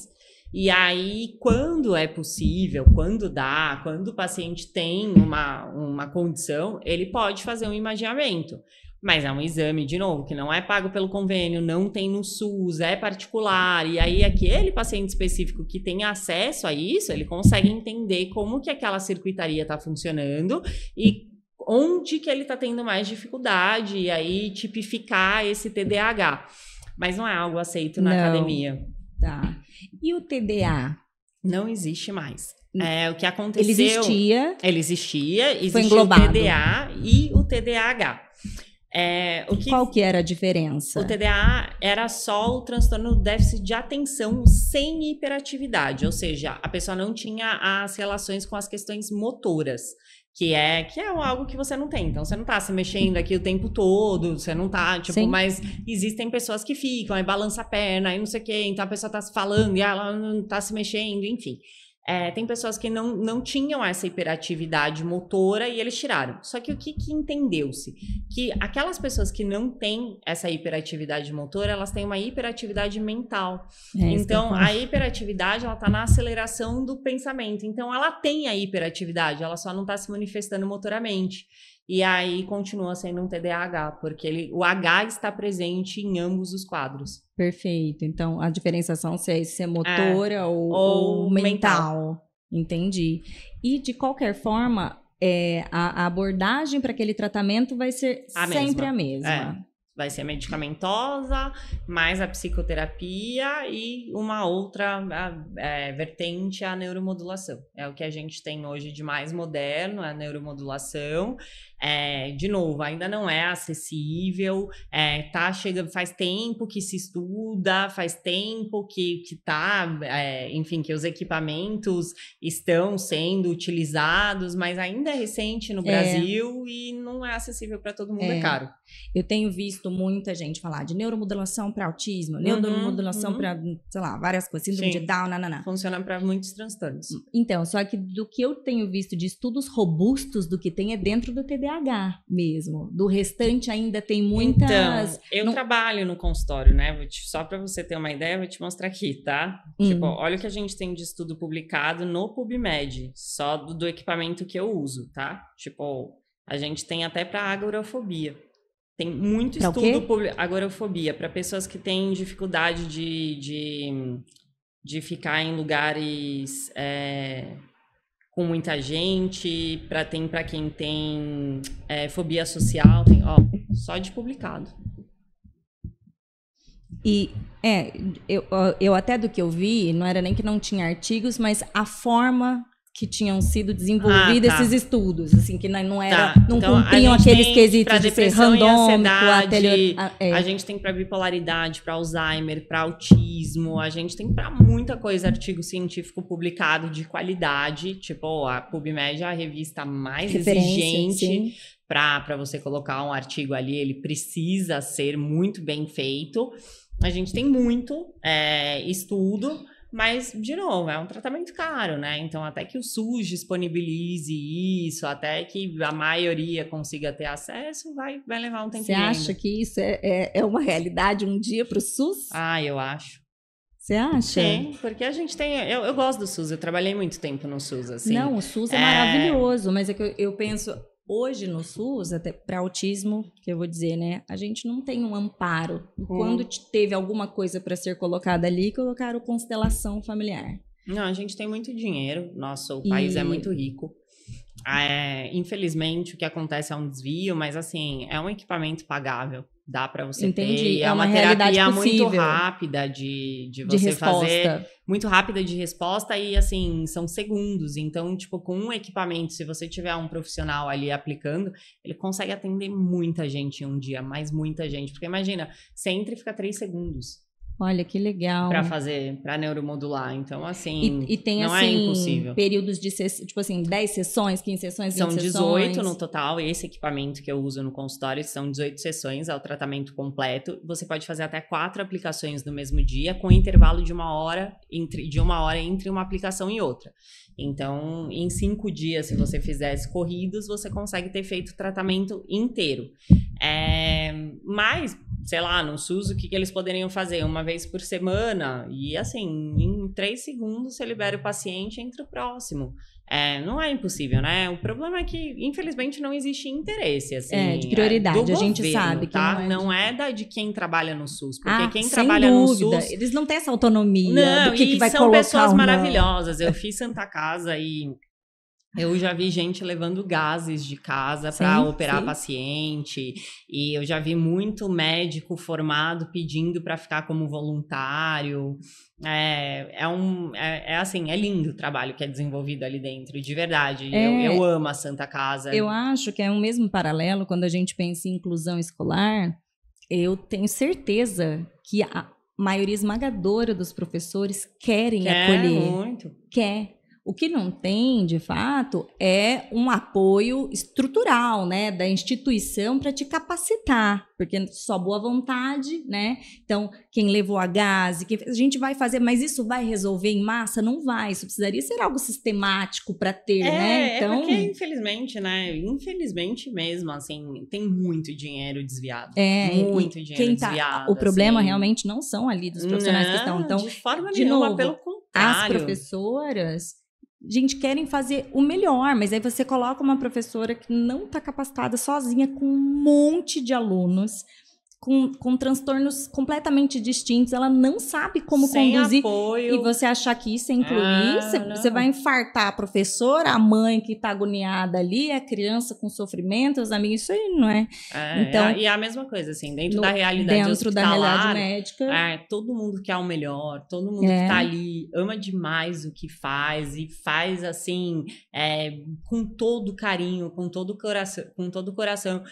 E aí, quando é possível, quando dá, quando o paciente tem uma, uma condição, ele pode fazer um imaginamento. Mas é um exame, de novo, que não é pago pelo convênio, não tem no SUS, é particular. E aí, aquele paciente específico que tem acesso a isso, ele consegue entender como que aquela circuitaria está funcionando e onde que ele está tendo mais dificuldade, e aí tipificar esse TDAH. Mas não é algo aceito na Não. academia. Tá. E o TDA? Não existe mais. Hum. É, o que aconteceu... Ele existia. Ele existia, existia o englobado. TDA e o TDAH. É, que Qual que era a diferença? o TDA era só o transtorno do déficit de atenção sem hiperatividade, ou seja, a pessoa não tinha as relações com as questões motoras, que é que é algo que você não tem. Então você não tá se mexendo aqui o tempo todo, você não tá, tipo, Sim. mas existem pessoas que ficam, aí balança a perna, aí não sei o quê, então a pessoa tá se falando e ela não tá se mexendo, enfim. É, tem pessoas que não, não tinham essa hiperatividade motora e eles tiraram. Só que o que, que entendeu-se? Que aquelas pessoas que não têm essa hiperatividade motora, elas têm uma hiperatividade mental. É então, a hiperatividade, ela tá na aceleração do pensamento. Então, ela tem a hiperatividade, ela só não está se manifestando motoramente. E aí, continua sendo um TDAH, porque ele, o H está presente em ambos os quadros. Perfeito. Então, a diferenciação se é, se é motora ou, Ou ou mental. Entendi. E, de qualquer forma, é, a, a abordagem para aquele tratamento vai ser A sempre mesma. a mesma. É. Vai ser medicamentosa, mais a psicoterapia e uma outra a, é, vertente, a neuromodulação. É o que a gente tem hoje de mais moderno, a neuromodulação. É, de novo, ainda não é acessível, é, tá chegando, faz tempo que se estuda, faz tempo que, que tá, é, enfim, que os equipamentos estão sendo utilizados, mas ainda é recente no É. Brasil e não é acessível para todo mundo, é, É. caro. Eu tenho visto muita gente falar de neuromodulação para autismo, Uhum, neuromodulação uhum. para, sei lá, várias coisas, síndrome Sim. de Down, nananã. Funciona para muitos transtornos. Então, só que do que eu tenho visto de estudos robustos do que tem é dentro do Mesmo. Do restante ainda tem muitas. Então, eu não- trabalho no consultório, né? Te- só para você ter uma ideia, vou te mostrar aqui, tá? Hum. Tipo, olha o que a gente tem de estudo publicado no PubMed, só do, do equipamento que eu uso, tá? Tipo, a gente tem até para agorafobia. Tem muito Pra estudo publi- agorafobia para pessoas que têm dificuldade de, de, de ficar em lugares é, com muita gente, para tem para quem tem é, fobia social, tem, ó, só de publicado. E é, eu, eu até do que eu vi, não era nem que não tinha artigos, mas a forma que tinham sido desenvolvidos Ah, tá. esses estudos, assim, que não, era, Tá, não então cumpriam aqueles quesitos de ser randômico, a- é. A gente tem para bipolaridade, para Alzheimer, para autismo, a gente tem para muita coisa artigo científico publicado de qualidade, tipo a PubMed é a revista mais Referência, exigente para você colocar um artigo ali, ele precisa ser muito bem feito. A gente tem muito é, estudo, mas, de novo, é um tratamento caro, né? Então, até que o SUS disponibilize isso, até que a maioria consiga ter acesso, vai, vai levar um tempo Você acha que isso é, é, é uma realidade um dia para o SUS? Ah, eu acho. Você acha? Sim, porque a gente tem. Eu, eu gosto do SUS, eu trabalhei muito tempo no SUS, assim. Não, o SUS é, É. maravilhoso, mas é que eu, eu penso hoje no SUS, até para autismo, que eu vou dizer, né? A gente não tem um amparo. Hum. Quando te- teve alguma coisa para ser colocada ali, colocaram constelação familiar. Não, a gente tem muito dinheiro, nosso E- país é muito rico. É, infelizmente, o que acontece é um desvio, mas assim, é um equipamento pagável. Dá para você Entendi, ter. é É uma uma terapia muito possível. rápida de, de De você resposta. fazer. Muito rápida de resposta e assim, são segundos. Então, tipo, com um equipamento, se você tiver um profissional ali aplicando, ele consegue atender muita gente em um dia, mas muita gente. Porque imagina, você entra e fica três segundos Olha que legal. para fazer, para neuromodular. Então, assim. E, e tem não é assim impossível. períodos de tipo assim, 10 sessões, 15 sessões, 20 São sessões. 18 no total. Esse equipamento que eu uso no consultório são 18 sessões, é o tratamento completo. Você pode fazer até quatro aplicações no mesmo dia, com intervalo de uma hora entre, de uma hora entre uma aplicação e outra. Então, em cinco dias, se você fizesse corridos, você consegue ter feito o tratamento inteiro. É, mas, sei lá, no SUS, o que, que eles poderiam fazer? Uma vez por semana, e assim, em três segundos você libera o paciente e entra o próximo. É, não é impossível, né? O problema é que, infelizmente, não existe interesse, assim. É, de prioridade, do a gente governo, sabe que tá? não é de- Não é da de quem trabalha no SUS, porque Ah, quem trabalha dúvida. no SUS Eles não têm essa autonomia não, do que, e que vai são colocar pessoas ou não. maravilhosas. Eu fiz Santa Casa e eu já vi gente levando gases de casa para operar sim. paciente. E eu já vi muito médico formado pedindo para ficar como voluntário. É, é um é, é assim, é lindo o trabalho que é desenvolvido ali dentro, de verdade. É. Eu, eu amo a Santa Casa. Eu acho que é um mesmo paralelo quando a gente pensa em inclusão escolar. Eu tenho certeza que a maioria esmagadora dos professores querem Quer acolher, muito. quer. O que não tem, de fato, é um apoio estrutural, né, da instituição para te capacitar, porque só boa vontade, né? Então, quem levou a gás, quem... a gente vai fazer, mas isso vai resolver em massa? Não vai. Isso precisaria ser algo sistemático para ter, É, né? Então, é porque, infelizmente, né? Infelizmente mesmo, assim, tem muito dinheiro desviado. É, muito dinheiro quem tá, desviado. o problema assim. realmente não são ali dos profissionais que estão. Não, Então, de forma de nenhuma, novo, pelo as contrário. professoras, gente, querem fazer o melhor, mas aí você coloca uma professora que não está capacitada sozinha com um monte de alunos. Com, com transtornos completamente distintos, ela não sabe como Sem conduzir. apoio. E você achar que isso é incluir, Ah, você, vai infartar a professora, a mãe que está agoniada ali, a criança com sofrimento, os amigos, isso aí não é. É, Então, e a mesma coisa, assim, dentro No- da realidade dentro da realidade médica. É, todo mundo quer o melhor, todo mundo É. que tá ali ama demais o que faz e faz assim, é, com todo carinho, com todo coração, com todo o coração.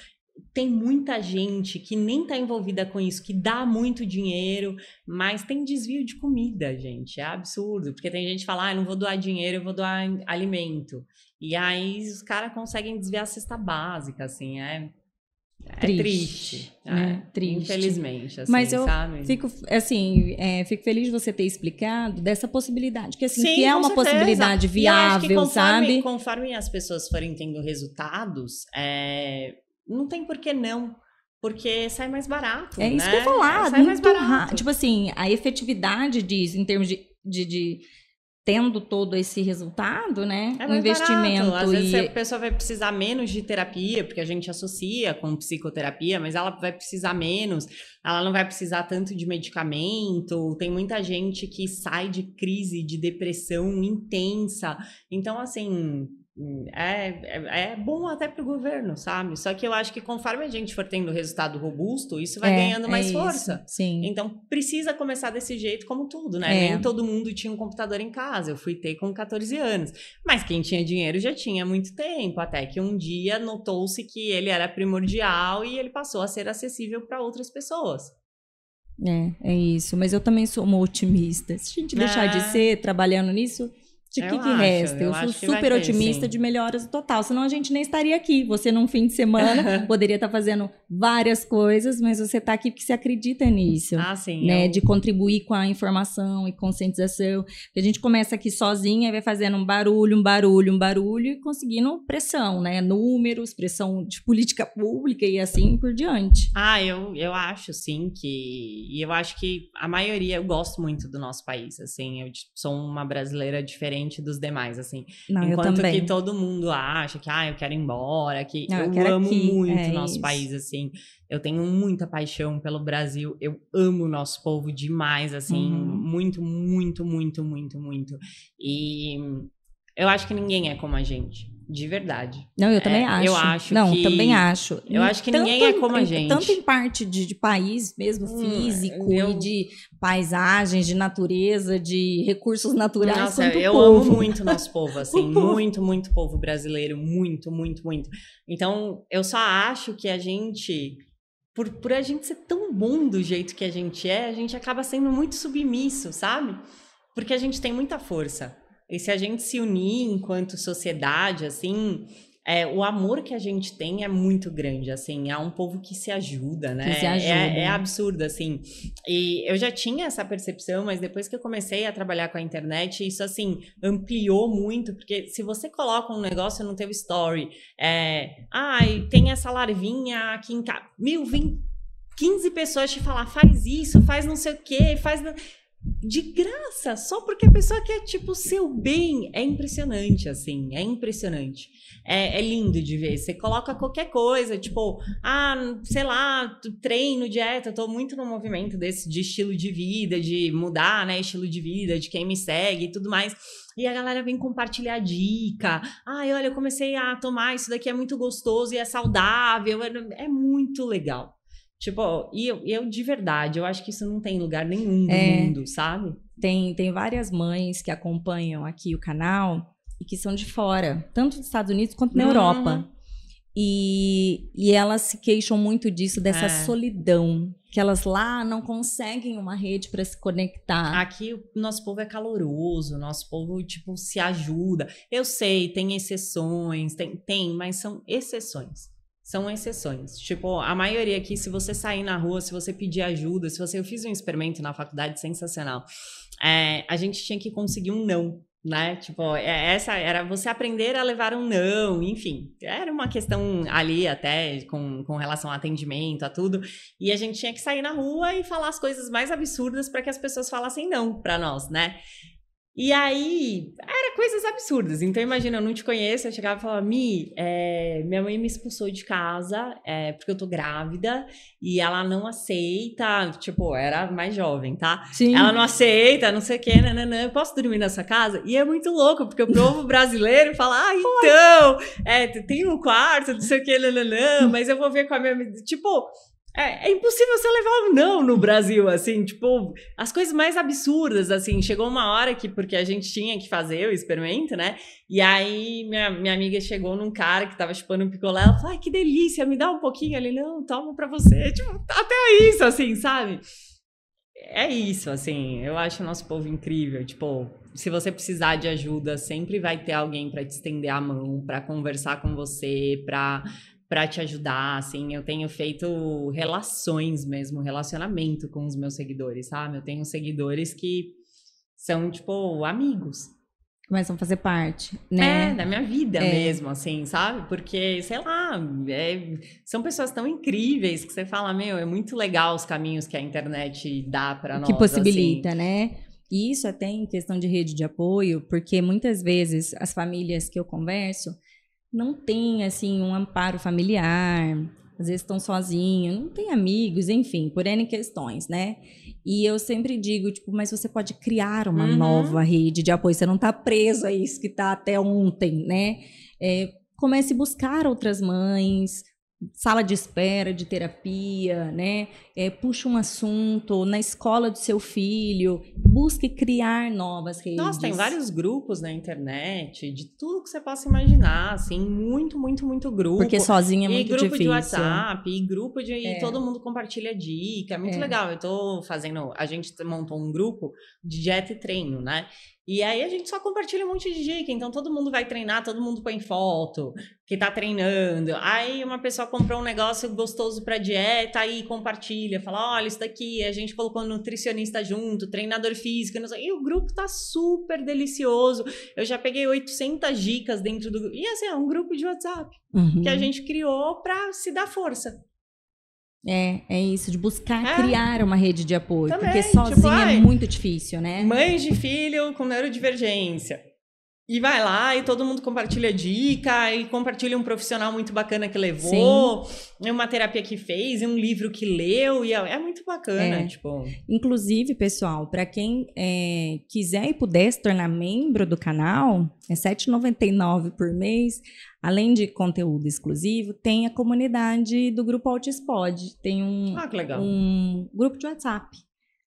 Tem muita gente que nem tá envolvida com isso, que dá muito dinheiro, mas tem desvio de comida, gente. É absurdo. Porque tem gente que fala, ah, não vou doar dinheiro, eu vou doar alimento. E aí os caras conseguem desviar a cesta básica, assim, é. é triste. triste, né? É, triste. Infelizmente, assim, Mas eu sabe? fico, assim, é, fico feliz de você ter explicado dessa possibilidade, que assim, Sim, que é uma certeza. possibilidade viável, conforme, sabe? Conforme as pessoas forem tendo resultados, é, não tem por que não. Porque sai mais barato. É né? isso que eu ia falar. Sai mais barato. ra- Tipo assim, a efetividade disso, em termos de, de, de tendo todo esse resultado, né? É um investimento barato. Às vezes e a pessoa vai precisar menos de terapia, porque a gente associa com psicoterapia, mas ela vai precisar menos, ela não vai precisar tanto de medicamento. Tem muita gente que sai de crise de depressão intensa. Então, assim. É, é, é bom até para o governo, sabe? Só que eu acho que conforme a gente for tendo resultado robusto, isso vai É, ganhando mais é isso. força. Sim. Então precisa começar desse jeito, como tudo, né? É. Nem todo mundo tinha um computador em casa. Eu fui ter com 14 anos. Mas quem tinha dinheiro já tinha muito tempo. Até que um dia notou-se que ele era primordial e ele passou a ser acessível para outras pessoas. É, é isso. Mas eu também sou uma otimista. Se a gente deixar de Ah. ser trabalhando nisso, de Eu que, que acho, resta? Eu, eu sou super ter, otimista sim. de melhoras total. Senão a gente nem estaria aqui. Você, num fim de semana, poderia estar fazendo várias coisas, mas você está aqui porque você acredita nisso. Ah, sim. né, eu- de contribuir com a informação e conscientização. Porque a gente começa aqui sozinha e vai fazendo um barulho, um barulho, um barulho e conseguindo pressão, né? Números, pressão de política pública e assim por diante. Ah, eu, eu acho, sim, que. E eu acho que a maioria, eu gosto muito do nosso país, assim. Eu sou uma brasileira diferente dos demais, assim. Não, Enquanto que todo mundo acha que, ah, eu quero ir embora, que Não, eu eu, quero amo aqui, muito é o nosso isso. país, assim. Eu tenho muita paixão pelo Brasil, eu amo o nosso povo demais, assim. Uhum. Muito, muito, muito, muito, muito. E eu acho que ninguém é como a gente, de verdade. Não, eu também É, acho. eu acho Não, que- também acho. eu acho que ninguém é como a gente. Tanto em parte de, de país mesmo, Hum, físico, eu- e de paisagens, de natureza, de recursos naturais, Nossa, eu povo. amo muito o nosso povo, assim, povo. muito, muito povo brasileiro, muito, muito, muito. Então, eu só acho que a gente, por, por a gente ser tão bom do jeito que a gente é, a gente acaba sendo muito submisso, sabe? Porque a gente tem muita força. E se a gente se unir enquanto sociedade, assim, é, o amor que a gente tem é muito grande, assim, é um povo que se ajuda, né? Se ajuda. É, é absurdo, assim. E eu já tinha essa percepção, mas depois que eu comecei a trabalhar com a internet, isso, assim, ampliou muito, porque se você coloca um negócio no teu story, é, ai, tem essa larvinha aqui em casa, meu, vem 15 pessoas te falar, faz isso, faz não sei o quê, faz... De graça, só porque a pessoa quer, tipo, seu bem. É impressionante, assim, é impressionante. É, é lindo de ver. Você coloca qualquer coisa, tipo, ah, sei lá, treino, dieta. Tô muito no movimento desse de estilo de vida, de mudar, né, estilo de vida, de quem me segue e tudo mais. E a galera vem compartilhar dica. Ai, olha, eu comecei a tomar isso daqui, é muito gostoso e é saudável. É, é muito legal. Tipo, e eu, eu de verdade, eu acho que isso não tem lugar nenhum do É. mundo, sabe? Tem, tem várias mães que acompanham aqui o canal e que são de fora, tanto dos Estados Unidos quanto na Uhum. Europa. E, e elas se queixam muito disso, dessa É. solidão. Que elas lá não conseguem uma rede para se conectar. Aqui o nosso povo é caloroso, o nosso povo, tipo, se ajuda. Eu sei, tem exceções, tem, tem, mas são exceções. São exceções. Tipo, a maioria aqui, se você sair na rua, se você pedir ajuda, se você. Eu fiz um experimento na faculdade sensacional. É, a gente tinha que conseguir um não, né? Tipo, é- essa era você aprender a levar um não, enfim. Era uma questão ali até com, com relação ao atendimento, a tudo. E a gente tinha que sair na rua e falar as coisas mais absurdas para que as pessoas falassem não para nós, né? E aí, era coisas absurdas. Então, imagina, eu não te conheço, eu chegava e falava, Mi, é, minha mãe me expulsou de casa é, porque eu tô grávida e ela não aceita, tipo, era mais jovem, tá? Sim. Ela não aceita, não sei o que, nananã, eu posso dormir nessa casa? E é muito louco, porque o povo brasileiro fala, ah, então, é, tem um quarto, não sei o que, nananã, mas eu vou ver com a minha... Tipo, é, é impossível você levar um não no Brasil, assim, tipo, as coisas mais absurdas, assim, chegou uma hora que, porque a gente tinha que fazer o experimento, né, e aí minha, minha amiga chegou num cara que tava chupando um picolé, ela falou, ai, que delícia, me dá um pouquinho, ele, não, toma pra você, tipo, até isso, assim, sabe? É isso, assim, eu acho o nosso povo incrível, tipo, se você precisar de ajuda, sempre vai ter alguém pra te estender a mão, pra conversar com você, pra para te ajudar, assim, eu tenho feito relações mesmo, relacionamento com os meus seguidores, sabe? Eu tenho seguidores que são, tipo, amigos. Começam a fazer parte, né? É, da minha vida é. mesmo, assim, sabe? Porque, sei lá, é, são pessoas tão incríveis que você fala, meu, é muito legal os caminhos que a internet dá para nós. Que possibilita, assim. né? E isso até em questão de rede de apoio, porque muitas vezes as famílias que eu converso não têm, assim, um amparo familiar, às vezes estão sozinhos, não tem amigos, enfim, por N questões, né? E eu sempre digo, tipo, mas você pode criar uma uhum. nova rede de apoio, você não está preso a isso que está até ontem, né? É, comece a buscar outras mães, sala de espera de terapia, né? É, puxa um assunto na escola do seu filho, busque criar novas redes. Nossa, tem vários grupos na internet de tudo que você possa imaginar, assim, muito, muito, muito grupo. Porque sozinha é muito difícil. E grupo difícil. de WhatsApp, e grupo de é. e todo mundo compartilha dica, é muito é. legal. Eu tô fazendo, a gente montou um grupo de dieta e treino, né? E aí a gente só compartilha um monte de dica. Então todo mundo vai treinar, todo mundo põe foto que tá treinando. Aí uma pessoa comprou um negócio gostoso para dieta e compartilha, fala: "Olha, isso daqui, a gente colocou nutricionista junto, treinador físico, não sei. E o grupo tá super delicioso. Eu já peguei 800 dicas dentro do E assim, é um grupo de WhatsApp uhum. que a gente criou para se dar força. É, é isso, de buscar é. criar uma rede de apoio. Também, porque sozinha tipo, é muito difícil, né? Mães de filho com neurodivergência. E vai lá e todo mundo compartilha dica e compartilha um profissional muito bacana que levou, Sim. uma terapia que fez, um livro que leu, e é, é muito bacana, é. tipo. Inclusive, pessoal, para quem é, quiser e puder se tornar membro do canal, é R$ 7,99 por mês. Além de conteúdo exclusivo, tem a comunidade do grupo Altispod. Tem um, ah, um grupo de WhatsApp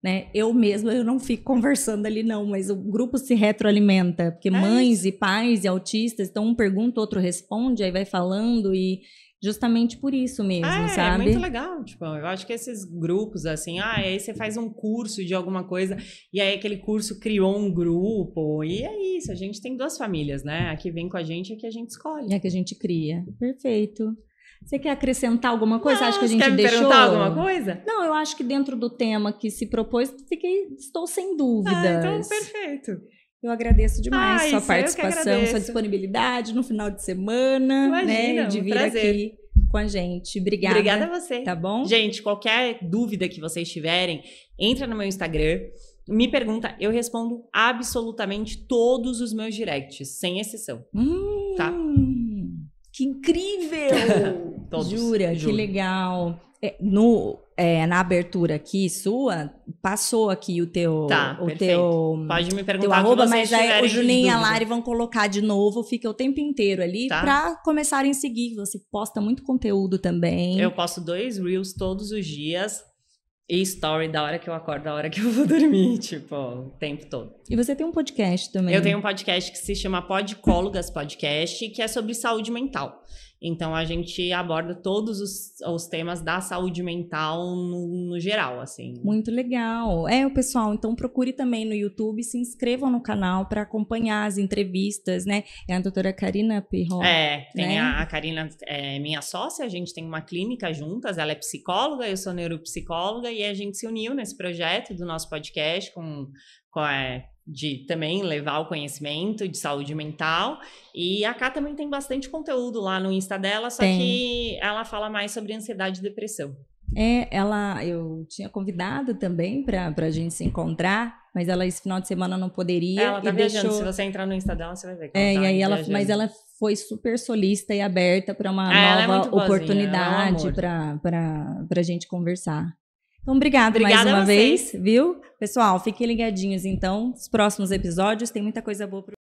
né? Eu mesma eu não fico conversando ali não, mas o grupo se retroalimenta, porque é mães isso. e pais e autistas, então um pergunta, outro responde, aí vai falando e justamente por isso mesmo, é, sabe? É muito legal, tipo, eu acho que esses grupos assim, ah, aí você faz um curso de alguma coisa e aí aquele curso criou um grupo e é isso, a gente tem duas famílias, né? A que vem com a gente e a que a gente escolhe. E a que a gente cria. Perfeito. Você quer acrescentar alguma coisa? Não, acho que a gente quer me deixou. perguntar alguma coisa? Não, eu acho que dentro do tema que se propôs, fiquei, estou sem dúvidas. Ah, então perfeito. Eu agradeço demais ah, sua participação, sua disponibilidade no final de semana, né, Imagina, né, de vir prazer. aqui com a gente. Obrigada. Obrigada a você. Tá bom? Gente, qualquer dúvida que vocês tiverem, entra no meu Instagram, me pergunta, eu respondo absolutamente todos os meus directs, sem exceção. Hum, tá? Que incrível! Todos, Jura, juro. que legal. É, no, é, na abertura aqui sua, passou aqui o teu. Tá, o perfeito. teu. Pode me perguntar teu arroba, mas aí o Juninho e a Lari vão colocar de novo, fica o tempo inteiro ali tá. pra começarem a seguir. Você posta muito conteúdo também. Eu posto dois Reels todos os dias. E story da hora que eu acordo, da hora que eu vou dormir, tipo, o tempo todo. E você tem um podcast também? Eu tenho um podcast que se chama Podcólogas Podcast, que é sobre saúde mental. Então a gente aborda todos os, os temas da saúde mental no, no, geral, assim. Muito legal. É, o pessoal, então procure também no YouTube, se inscrevam no canal para acompanhar as entrevistas, né? É a doutora Karina Pirro. É, tem né? a, a Karina, é minha sócia, a gente tem uma clínica juntas, ela é psicóloga, eu sou neuropsicóloga, e a gente se uniu nesse projeto do nosso podcast com, com é, de também levar o conhecimento de saúde mental. E a Cá também tem bastante conteúdo lá no Insta dela, só tem. que ela fala mais sobre ansiedade e depressão. É, ela, eu tinha convidado também para a gente se encontrar, mas ela esse final de semana não poderia. Ela tá viajando, deixou... se você entrar no Insta dela, você vai ver. é, tá e aí ela, mas ela foi super solista e aberta para uma é, nova é oportunidade para a gente conversar. Então, obrigado Obrigada mais uma vez, viu? Pessoal, fiquem ligadinhos então. Os próximos episódios tem muita coisa boa para